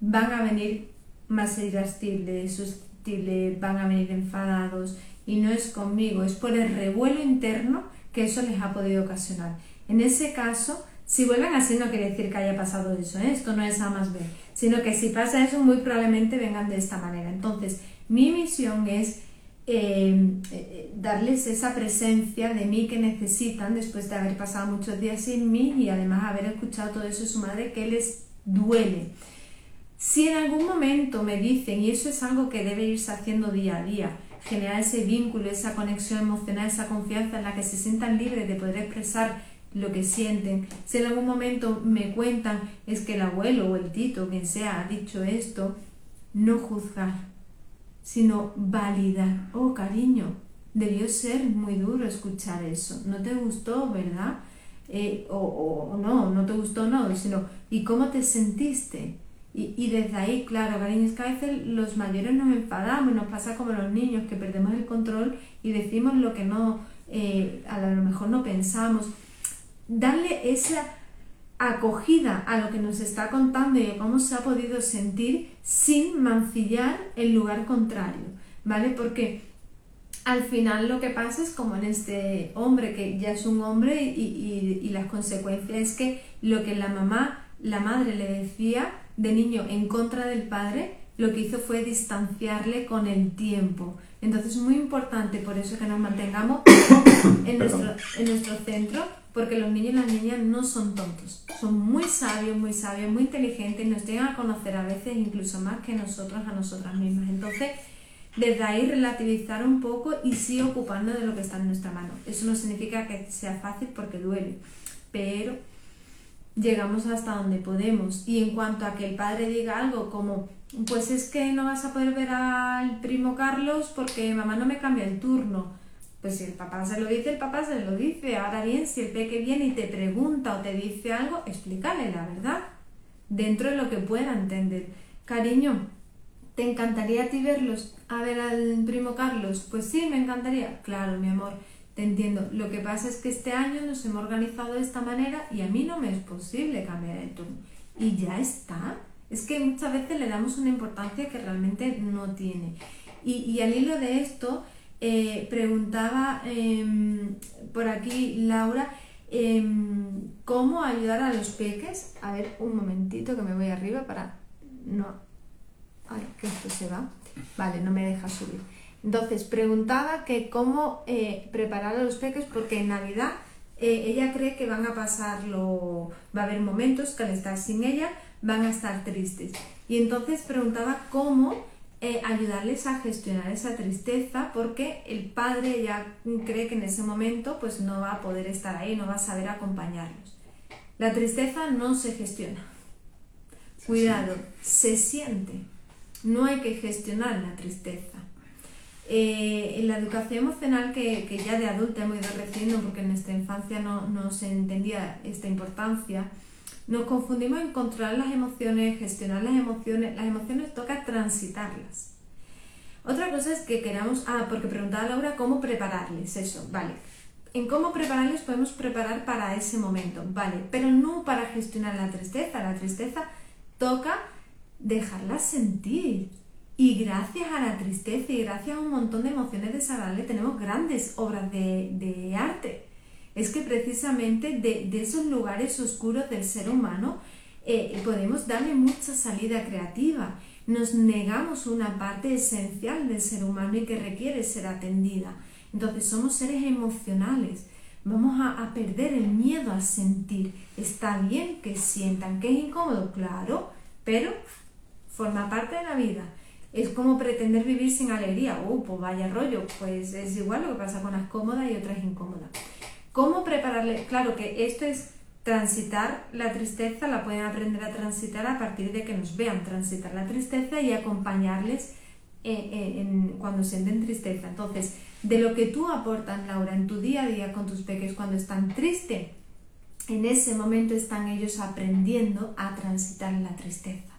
van a venir más irascibles, susceptibles, van a venir enfadados y no es conmigo, es por el revuelo interno que eso les ha podido ocasionar. En ese caso, Si vuelven así no quiere decir que haya pasado eso, ¿eh? esto no es A más B, sino que si pasa eso muy probablemente vengan de esta manera. Entonces, mi misión es eh, eh, darles esa presencia de mí que necesitan después de haber pasado muchos días sin mí y además haber escuchado todo eso de su madre que les duele. Si en algún momento me dicen, y eso es algo que debe irse haciendo día a día, generar ese vínculo, esa conexión emocional, esa confianza en la que se sientan libres de poder expresar lo que sienten. Si en algún momento me cuentan es que el abuelo o el tito, quien sea, ha dicho esto, no juzgar, sino validar. Oh, cariño, debió ser muy duro escuchar eso. No te gustó, ¿verdad? Eh, o, o, no, no te gustó, no, sino ¿y cómo te sentiste? Y, y, desde ahí, claro, cariño, es que a veces los mayores nos enfadamos, nos pasa como los niños, que perdemos el control y decimos lo que no, eh, a lo mejor no pensamos darle esa acogida a lo que nos está contando y a cómo se ha podido sentir sin mancillar el lugar contrario, ¿vale? Porque al final lo que pasa es como en este hombre que ya es un hombre y, y las consecuencias es que lo que la mamá, la madre le decía de niño en contra del padre, lo que hizo fue distanciarle con el tiempo. Entonces es muy importante por eso que nos mantengamos *coughs* en nuestro, en nuestro centro porque los niños y las niñas no son tontos, son muy sabios, muy sabios, muy inteligentes nos llegan a conocer a veces incluso más que nosotros a nosotras mismas. Entonces, desde ahí relativizar un poco y sí ocuparnos de lo que está en nuestra mano. Eso no significa que sea fácil porque duele, pero llegamos hasta donde podemos. Y en cuanto a que el padre diga algo como, pues es que no vas a poder ver al primo Carlos porque mamá no me cambia el turno pues si el papá se lo dice, el papá se lo dice. Ahora bien, si el peque viene y te pregunta o te dice algo, explícale la verdad, dentro de lo que pueda entender. Cariño, ¿te encantaría a ti verlos? A ver al primo Carlos. Pues sí, me encantaría. Claro, mi amor, te entiendo. Lo que pasa es que este año nos hemos organizado de esta manera y a mí no me es posible cambiar el turno. Y ya está. Es que muchas veces le damos una importancia que realmente no tiene. Y, y al hilo de esto, eh, preguntaba em, por aquí Laura em, cómo ayudar a los peques. A ver, un momentito que me voy arriba para no. Ay, que esto se va. Vale, no me deja subir. Entonces, preguntaba que cómo eh, preparar a los peques porque en Navidad eh, ella cree que van a pasarlo, va a haber momentos que al estar sin ella van a estar tristes. Y entonces preguntaba cómo eh, ayudarles a gestionar esa tristeza porque el padre ya cree que en ese momento pues no va a poder estar ahí, no va a saber acompañarlos. La tristeza no se gestiona. Cuidado, se siente. No hay que gestionar la tristeza. Eh, en la educación emocional que, que, ya de adulta hemos ido recibiendo porque en nuestra infancia no, no se entendía esta importancia, nos confundimos en controlar las emociones, gestionar las emociones. Las emociones toca transitarlas. Otra cosa es que queramos, ah, porque preguntaba Laura cómo prepararles eso, vale. En cómo prepararles podemos preparar para ese momento, vale, pero no para gestionar la tristeza. La tristeza toca dejarla sentir. Y gracias a la tristeza y gracias a un montón de emociones desagradables tenemos grandes obras de, de arte es que precisamente de, esos lugares oscuros del ser humano eh, podemos darle mucha salida creativa. Nos negamos una parte esencial del ser humano y que requiere ser atendida. Entonces somos seres emocionales. Vamos a, perder el miedo a sentir. Está bien que sientan que es incómodo, claro, pero forma parte de la vida. Es como pretender vivir sin alegría. Uh, pues vaya rollo. Pues es igual lo que pasa con las cómodas y otras incómodas. ¿Cómo prepararle? Claro que esto es transitar la tristeza, la pueden aprender a transitar a partir de que nos vean transitar la tristeza y acompañarles eh, eh, en, cuando sienten tristeza. Entonces, de lo que tú aportas, Laura, en tu día a día con tus peques cuando están tristes, en ese momento están ellos aprendiendo a transitar la tristeza.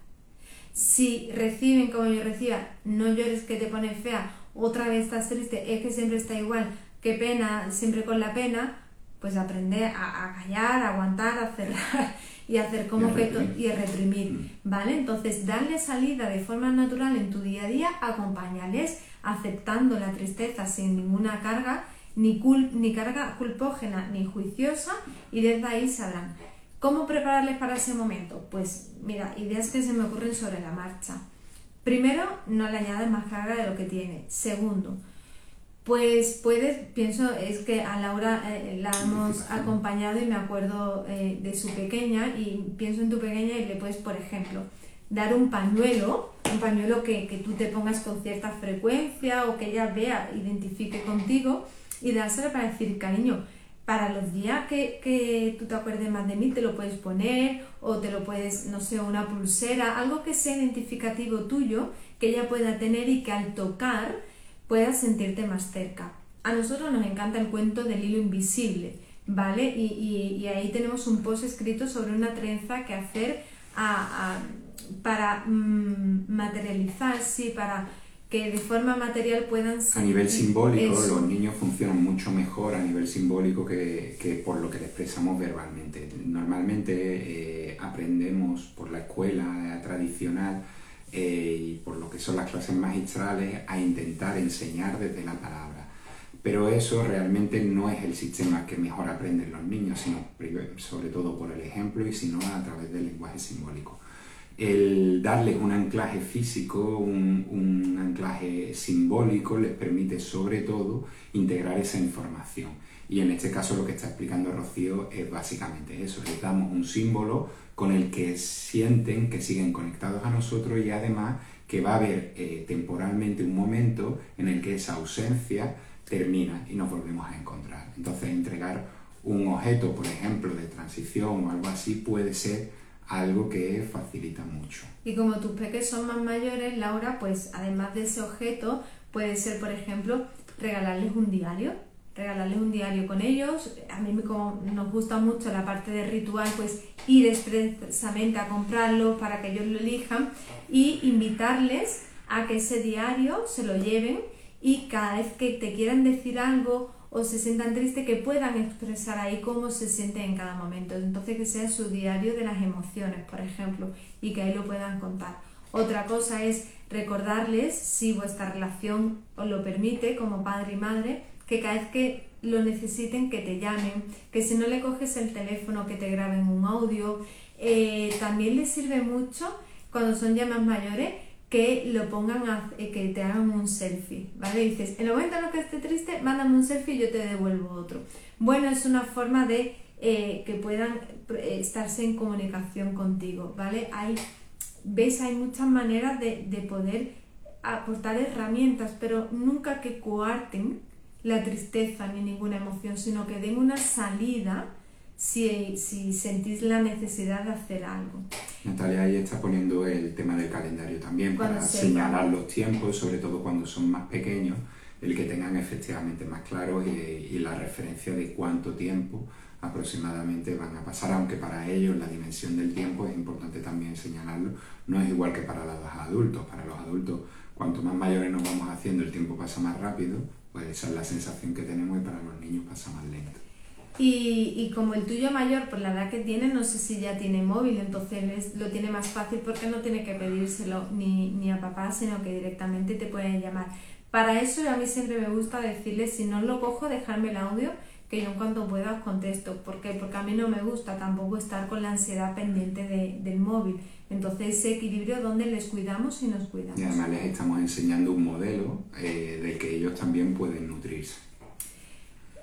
Si reciben como yo recibía, no llores que te pone fea, otra vez estás triste, es que siempre está igual, qué pena, siempre con la pena, pues aprender a, callar, a aguantar, a cerrar *laughs* y hacer como que y reprimir, mm. ¿vale? Entonces, darle salida de forma natural en tu día a día, acompañarles aceptando la tristeza sin ninguna carga, ni, ni carga culpógena ni juiciosa, y desde ahí sabrán. ¿Cómo prepararles para ese momento? Pues mira, ideas que se me ocurren sobre la marcha. Primero, no le añades más carga de lo que tiene. Segundo, pues puedes, pienso, es que a Laura eh, la hemos acompañado y me acuerdo eh, de su pequeña y pienso en tu pequeña y le puedes, por ejemplo, dar un pañuelo, un pañuelo que, que tú te pongas con cierta frecuencia o que ella vea, identifique contigo y dárselo para decir, cariño, para los días que, que, tú te acuerdes más de mí, te lo puedes poner o te lo puedes, no sé, una pulsera, algo que sea identificativo tuyo, que ella pueda tener y que al tocar puedas sentirte más cerca. A nosotros nos encanta el cuento del hilo invisible, ¿vale? Y, y, ahí tenemos un post escrito sobre una trenza que hacer a, para mm, materializar, sí, para que de forma material puedan ser... A nivel simbólico, los niños funcionan mucho mejor a nivel simbólico que, que por lo que le expresamos verbalmente. Normalmente eh, aprendemos por la escuela tradicional eh, y por lo que son las clases magistrales a intentar enseñar desde la palabra. Pero eso realmente no es el sistema que mejor aprenden los niños, sino sobre todo por el ejemplo y sino a través del lenguaje simbólico el darles un anclaje físico, un, anclaje simbólico, les permite sobre todo integrar esa información. Y en este caso lo que está explicando Rocío es básicamente eso, les damos un símbolo con el que sienten que siguen conectados a nosotros y además que va a haber eh, temporalmente un momento en el que esa ausencia termina y nos volvemos a encontrar. Entonces entregar un objeto, por ejemplo, de transición o algo así puede ser algo que facilita mucho. Y como tus peques son más mayores, Laura, pues además de ese objeto, puede ser, por ejemplo, regalarles un diario, regalarles un diario con ellos. A mí como nos gusta mucho la parte de ritual, pues ir expresamente a comprarlo para que ellos lo elijan y invitarles a que ese diario se lo lleven y cada vez que te quieran decir algo o se sientan tristes, que puedan expresar ahí cómo se sienten en cada momento. Entonces que sea su diario de las emociones, por ejemplo, y que ahí lo puedan contar. Otra cosa es recordarles, si vuestra relación os lo permite, como padre y madre, que cada vez que lo necesiten, que te llamen, que si no le coges el teléfono, que te graben un audio. Eh, también les sirve mucho cuando son ya más mayores que lo pongan a, eh, que te hagan un selfie, ¿vale? dices, en el momento en el que esté triste, mándame un selfie y yo te devuelvo otro. Bueno, es una forma de eh, que puedan estarse en comunicación contigo, ¿vale? Hay, ves, hay muchas maneras de, de poder aportar herramientas, pero nunca que coarten la tristeza ni ninguna emoción, sino que den una salida si, si sentís la necesidad de hacer algo. Natalia ahí está poniendo el tema del calendario también para señalar los tiempos, sobre todo cuando son más pequeños, el que tengan efectivamente más claro y, y, la referencia de cuánto tiempo aproximadamente van a pasar, aunque para ellos la dimensión del tiempo es importante también señalarlo, no es igual que para los adultos, para los adultos cuanto más mayores nos vamos haciendo el tiempo pasa más rápido, pues esa es la sensación que tenemos y para los niños pasa más lento. Y, y, como el tuyo mayor, por la edad que tiene, no sé si ya tiene móvil, entonces lo tiene más fácil porque no tiene que pedírselo ni, ni a papá, sino que directamente te pueden llamar. Para eso a mí siempre me gusta decirles, si no lo cojo, dejarme el audio, que yo en cuanto pueda os contesto. ¿Por qué? Porque a mí no me gusta tampoco estar con la ansiedad pendiente de, del móvil. Entonces ese equilibrio donde les cuidamos y nos cuidamos. Y además les estamos enseñando un modelo eh, del que ellos también pueden nutrirse.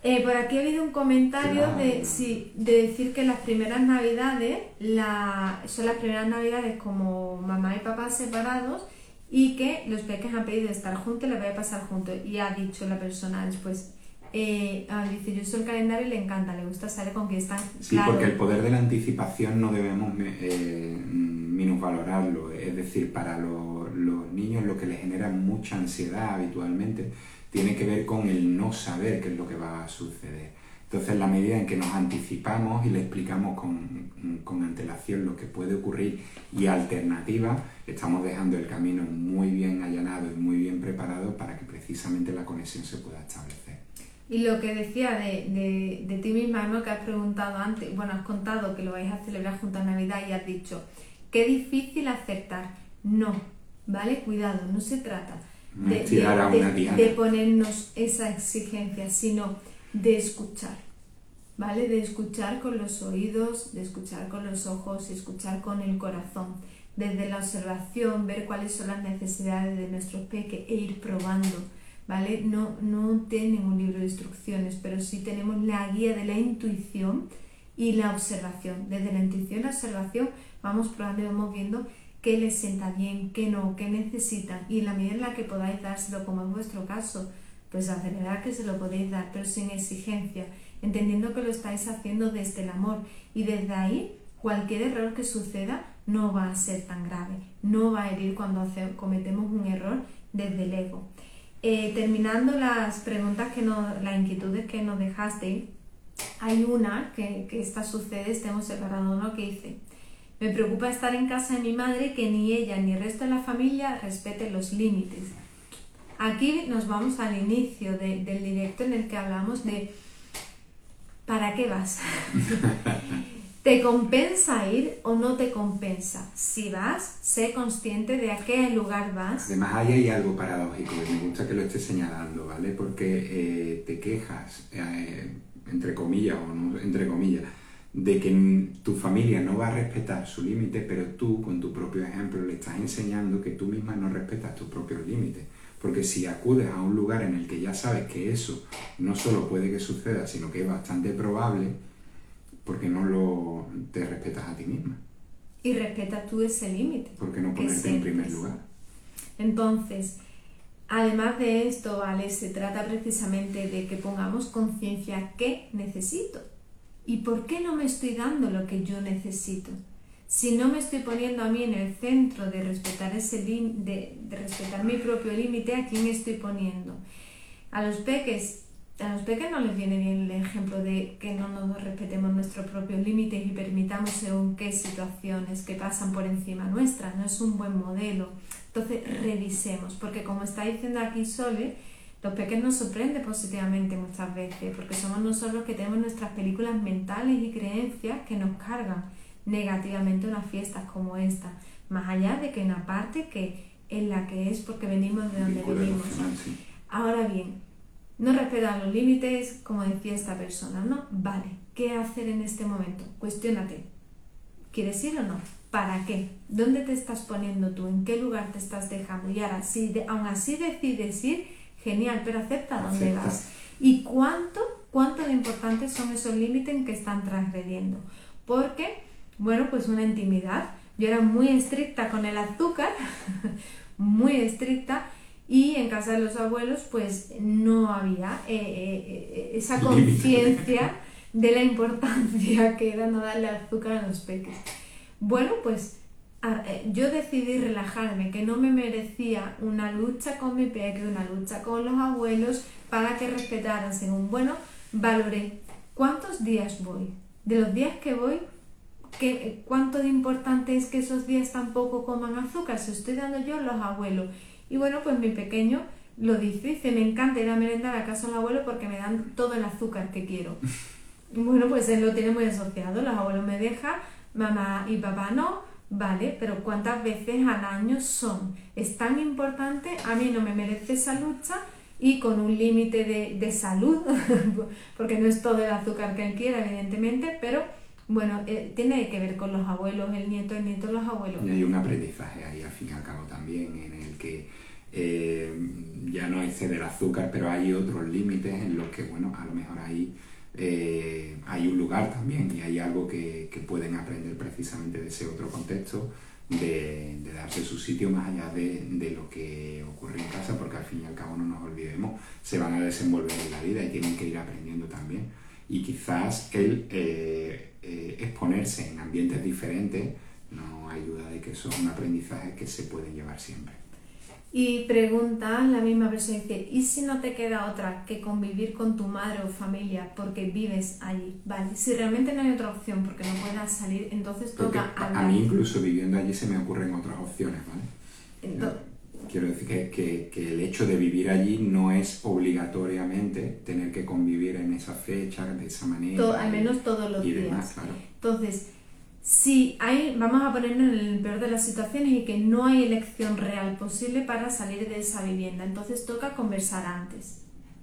Eh, por aquí ha habido un comentario de, sí, de decir que las primeras navidades la, son las primeras navidades como mamá y papá separados y que los peques han pedido estar juntos y les voy a pasar juntos. Y ha dicho la persona después, eh, ah, dice, yo soy el calendario y le encanta, le gusta saber con quién están. Sí, porque el poder de la anticipación no debemos eh, minusvalorarlo. Es decir, para los, los niños lo que les genera mucha ansiedad habitualmente tiene que ver con el no saber qué es lo que va a suceder. Entonces, la medida en que nos anticipamos y le explicamos con, con antelación lo que puede ocurrir y alternativas, estamos dejando el camino muy bien allanado y muy bien preparado para que precisamente la conexión se pueda establecer. Y lo que decía de, de, de ti misma, ¿no? que has preguntado antes, bueno, has contado que lo vais a celebrar junto a Navidad y has dicho, qué difícil aceptar. No, ¿vale? Cuidado, no se trata de, ponernos esa exigencia, sino de escuchar. ¿vale? De escuchar con los oídos, de escuchar con los ojos y escuchar con el corazón. Desde la observación, ver cuáles son las necesidades de nuestros peques e ir probando, ¿vale? No, no tienen un libro de instrucciones, pero sí tenemos la guía de la intuición y la observación. Desde la intuición y la observación vamos probando y vamos viendo qué les sienta bien, qué no, qué necesitan. Y en la medida en la que podáis dárselo, como en vuestro caso, pues acelerar que se lo podéis dar, pero sin exigencia, entendiendo que lo estáis haciendo desde el amor. Y desde ahí, cualquier error que suceda no va a ser tan grave, no va a herir cuando cometemos un error desde el ego. Eh, terminando las preguntas que nos, las inquietudes que nos dejaste, hay una que, que esta sucede, estemos separados, ¿no? Que dice, me preocupa estar en casa de mi madre que ni ella ni el resto de la familia respeten los límites. Aquí nos vamos al inicio del directo en el que hablamos de ¿para qué vas? *laughs* ¿Te compensa ir o no te compensa? Si vas, sé consciente de a qué lugar vas. Además, ahí hay algo paradójico y me gusta que lo estés señalando, ¿vale? Porque eh, te quejas, eh, entre comillas o no entre comillas, de que tu familia no va a respetar su límite, pero tú con tu propio ejemplo le estás enseñando que tú misma no respetas tus propios límites. Porque si acudes a un lugar en el que ya sabes que eso no solo puede que suceda, sino que es bastante probable, porque no lo te respetas a ti misma. Y respetas tú ese límite. Porque no ponerte en primer lugar. Entonces, además de esto, vale, se trata precisamente de que pongamos conciencia qué necesito ¿Y por qué no me estoy dando lo que yo necesito? Si no me estoy poniendo a mí en el centro de respetar, ese de, de respetar mi propio límite, ¿a quién estoy poniendo? A los peques, a los peques no les viene bien el ejemplo de que no nos respetemos nuestros propios límites y permitamos según qué situaciones que pasan por encima nuestra. No es un buen modelo. Entonces, revisemos, porque como está diciendo aquí Sole, los pequeños nos sorprende positivamente muchas veces, porque somos nosotros los que tenemos nuestras películas mentales y creencias que nos cargan negativamente unas fiestas como esta, más allá de que una parte que es la que es porque venimos de donde venimos. Ahora bien, no respetan los límites, como decía esta persona, ¿no? Vale, ¿qué hacer en este momento? Cuestiónate. ¿Quieres ir o no? ¿Para qué? ¿Dónde te estás poniendo tú? ¿En qué lugar te estás dejando? Y ahora, si aún así decides ir, genial, pero acepta dónde vas. Y cuánto, cuánto de importantes son esos límites que están transgrediendo. Porque, bueno, pues una intimidad. Yo era muy estricta con el azúcar, *laughs* muy estricta, y en casa de los abuelos, pues no había eh, eh, eh, esa conciencia de la importancia *laughs* que era no darle azúcar a los peques. Bueno, pues eh, yo decidí relajarme, que no me merecía una lucha con mi peque, una lucha con los abuelos para que respetaran según. Bueno, valoré cuántos días voy. De los días que voy, ¿qué, ¿cuánto de importante es que esos días tampoco coman azúcar? Se estoy dando yo a los abuelos. Y bueno, pues mi pequeño lo dice, dice, me encanta ir a merendar a casa los abuelos porque me dan todo el azúcar que quiero. *laughs* bueno, pues él lo tiene muy asociado, los abuelos me dejan, mamá y papá no, Vale, pero ¿cuántas veces al año son? Es tan importante, a mí no me merece esa lucha y con un límite de, salud, *laughs* porque no es todo el azúcar que él quiera, evidentemente, pero bueno, eh, tiene que ver con los abuelos, el nieto, el nieto, los abuelos. Y hay un aprendizaje ahí al fin y al cabo también, en el que eh, ya no hay ceder azúcar, pero hay otros límites en los que, bueno, a lo mejor ahí eh, hay un lugar también y hay algo que, que, pueden aprender precisamente de ese otro contexto, de, de darse su sitio más allá de, de, lo que ocurre en casa, porque al fin y al cabo no nos olvidemos, se van a desenvolver en la vida y tienen que ir aprendiendo también. Y quizás el eh, eh, exponerse en ambientes diferentes no hay duda de que eso es un aprendizaje que se puede llevar siempre. Y pregunta la misma persona, dice, ¿y si no te queda otra que convivir con tu madre o familia porque vives allí? Vale, si realmente no hay otra opción porque no puedas salir, entonces toca a, a mí incluso viviendo allí se me ocurren otras opciones, ¿vale? Quiero decir que, que, que, el hecho de vivir allí no es obligatoriamente tener que convivir en esa fecha, de esa manera. al menos todos los días. claro. Entonces, si hay, vamos a ponernos en el peor de las situaciones y que no hay elección real posible para salir de esa vivienda, entonces toca conversar antes.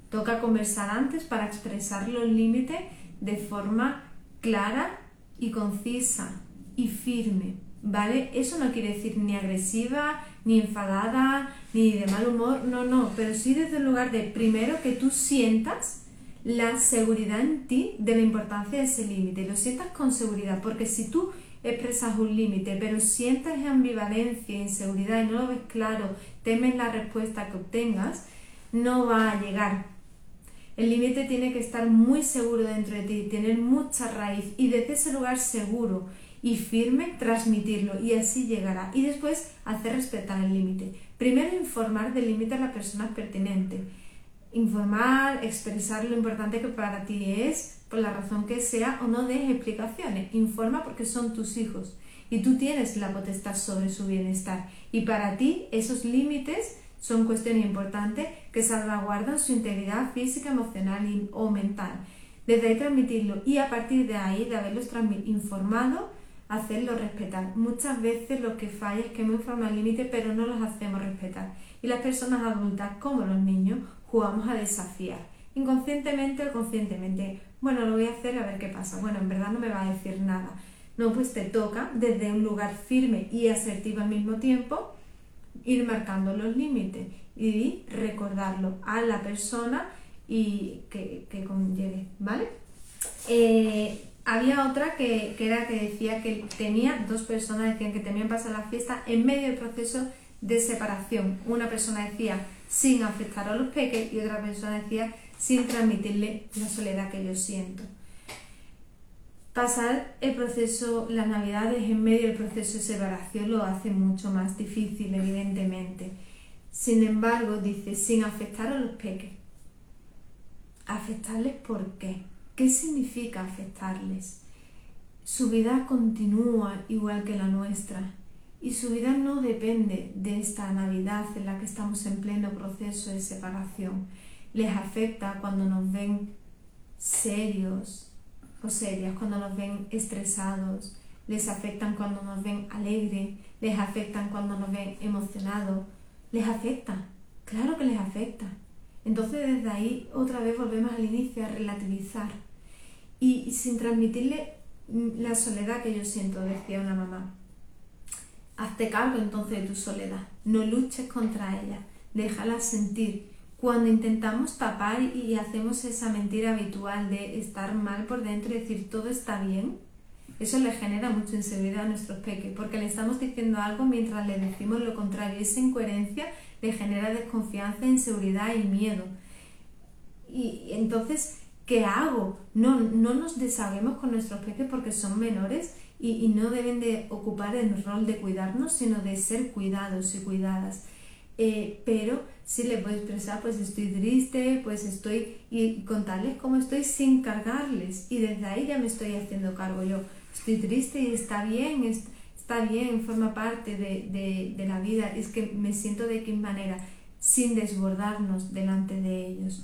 Toca conversar antes para expresar los límites de forma clara y concisa y firme, ¿vale? Eso no quiere decir ni agresiva, ni enfadada, ni de mal humor, no, no, pero sí desde el lugar de primero que tú sientas la seguridad en ti de la importancia de ese límite, lo sientas con seguridad, porque si tú expresas un límite, pero sientes ambivalencia, inseguridad y no lo ves claro, temes la respuesta que obtengas, no va a llegar. El límite tiene que estar muy seguro dentro de ti, tener mucha raíz y desde ese lugar seguro y firme transmitirlo y así llegará. Y después hacer respetar el límite. Primero informar del límite a la persona pertinente. Informar, expresar lo importante que para ti es, por la razón que sea, o no des explicaciones. Informa porque son tus hijos y tú tienes la potestad sobre su bienestar. Y para ti esos límites son cuestiones importantes que salvaguardan su integridad física, emocional o mental. Desde ahí transmitirlo y a partir de ahí, de haberlos informado, hacerlo respetar. Muchas veces lo que falla es que hemos informado el límite pero no los hacemos respetar. Y las personas adultas, como los niños, jugamos a desafiar. Inconscientemente o conscientemente. Bueno, lo voy a hacer a ver qué pasa. Bueno, en verdad no me va a decir nada. No, pues te toca desde un lugar firme y asertivo al mismo tiempo ir marcando los límites y recordarlo a la persona y que, que conlleve, ¿vale? Eh, había otra que, era que decía que tenía, dos personas decían que temían pasar la fiesta en medio del proceso de separación. Una persona decía sin afectar a los peques y otra persona decía sin transmitirle la soledad que yo siento. Pasar el proceso, las navidades en medio del proceso de separación lo hace mucho más difícil, evidentemente. Sin embargo, dice, sin afectar a los peques. ¿Afectarles por qué? ¿Qué significa afectarles? Su vida continúa igual que la nuestra y su vida no depende de esta Navidad en la que estamos en pleno proceso de separación. Les afecta cuando nos ven serios o serias, cuando nos ven estresados, les afectan cuando nos ven alegres, les afectan cuando nos ven emocionados, les afecta, claro que les afecta. Entonces desde ahí otra vez volvemos al inicio a relativizar y sin transmitirle la soledad que yo siento, decía una mamá. Hazte cargo entonces de tu soledad, no luches contra ella, déjala sentir. Cuando intentamos tapar y hacemos esa mentira habitual de estar mal por dentro y decir todo está bien, eso le genera mucha inseguridad a nuestros peques, porque le estamos diciendo algo mientras le decimos lo contrario. Esa incoherencia le genera desconfianza, inseguridad y miedo. Y entonces ¿qué hago? No, no nos deshaguemos con nuestros peques porque son menores y, no deben de ocupar el rol de cuidarnos, sino de ser cuidados y cuidadas. Eh, pero si le puedo expresar, pues estoy triste, pues estoy, y contarles cómo estoy sin cargarles. Y desde ahí ya me estoy haciendo cargo yo. Estoy triste y está bien, está bien, forma parte de, de, de la vida. Es que me siento de qué manera, sin desbordarnos delante de ellos.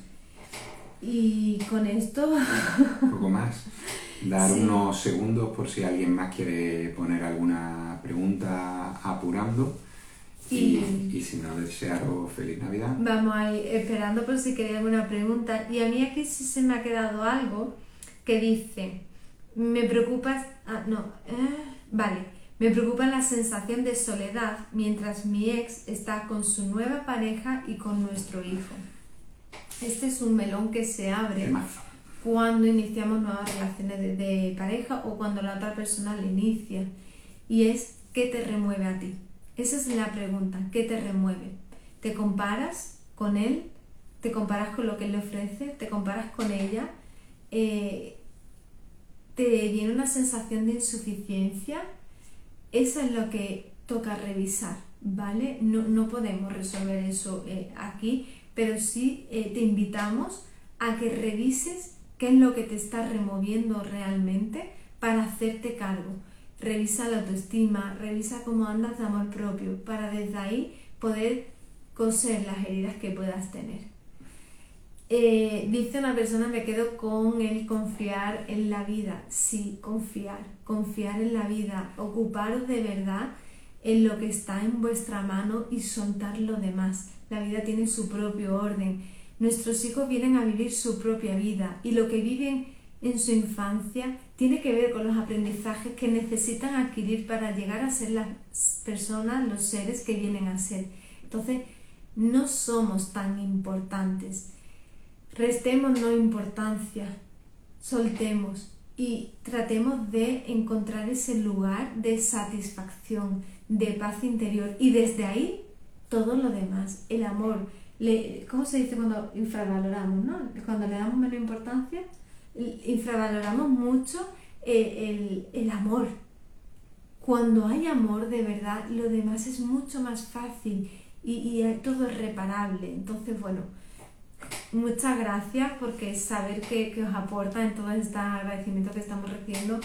Y con esto... Un poco más. Dar unos segundos por si alguien más quiere poner alguna pregunta apurando. Y, y, si no, desearos feliz Navidad. Vamos ahí esperando por si queréis alguna pregunta. Y a mí aquí sí se me ha quedado algo que dice, me preocupa, ah, no, eh, vale, me preocupa la sensación de soledad mientras mi ex está con su nueva pareja y con nuestro hijo. Este es un melón que se abre cuando iniciamos nuevas relaciones de, pareja o cuando la otra persona le inicia. Y es, ¿qué te remueve a ti? Esa es la pregunta, ¿qué te remueve? ¿Te comparas con él? ¿Te comparas con lo que él le ofrece? ¿Te comparas con ella? Eh, ¿Te viene una sensación de insuficiencia? Eso es lo que toca revisar, ¿vale? No, no podemos resolver eso eh, aquí, pero sí eh, te invitamos a que revises qué es lo que te está removiendo realmente para hacerte cargo. Revisa la autoestima, revisa cómo andas de amor propio, para desde ahí poder coser las heridas que puedas tener. Eh, dice una persona, me quedo con el confiar en la vida. Sí, confiar, confiar en la vida, ocuparos de verdad en lo que está en vuestra mano y soltar lo demás. La vida tiene su propio orden. Nuestros hijos vienen a vivir su propia vida y lo que viven en su infancia tiene que ver con los aprendizajes que necesitan adquirir para llegar a ser las personas, los seres que vienen a ser. Entonces, no somos tan importantes. Restemos no importancia, soltemos y tratemos de encontrar ese lugar de satisfacción, de paz interior y desde ahí todo lo demás, el amor. Le, ¿Cómo se dice cuando infravaloramos? ¿no? Cuando le damos menos importancia, infravaloramos mucho eh, el, el amor. Cuando hay amor de verdad, lo demás es mucho más fácil y, y todo es reparable. Entonces, bueno, muchas gracias porque saber que, que os aporta en todos estos agradecimientos que estamos recibiendo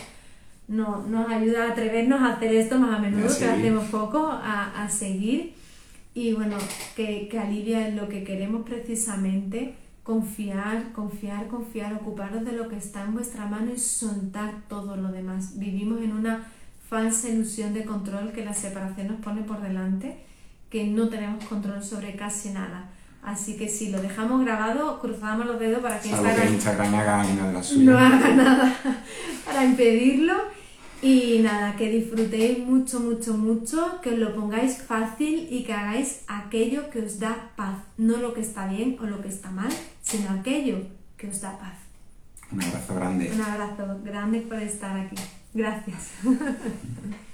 no, nos ayuda a atrevernos a hacer esto más a menudo, que hacemos poco, a, a seguir y bueno, que, que alivia en lo que queremos precisamente, confiar, confiar, confiar, ocuparos de lo que está en vuestra mano y soltar todo lo demás. Vivimos en una falsa ilusión de control que la separación nos pone por delante, que no tenemos control sobre casi nada. Así que si lo dejamos grabado, cruzamos los dedos para que Instagram, haga no haga nada *laughs* para impedirlo y nada, que disfrutéis mucho, mucho, mucho, que os lo pongáis fácil y que hagáis aquello que os da paz. No lo que está bien o lo que está mal, sino aquello que os da paz. Un abrazo grande. Un abrazo grande por estar aquí. Gracias. *laughs*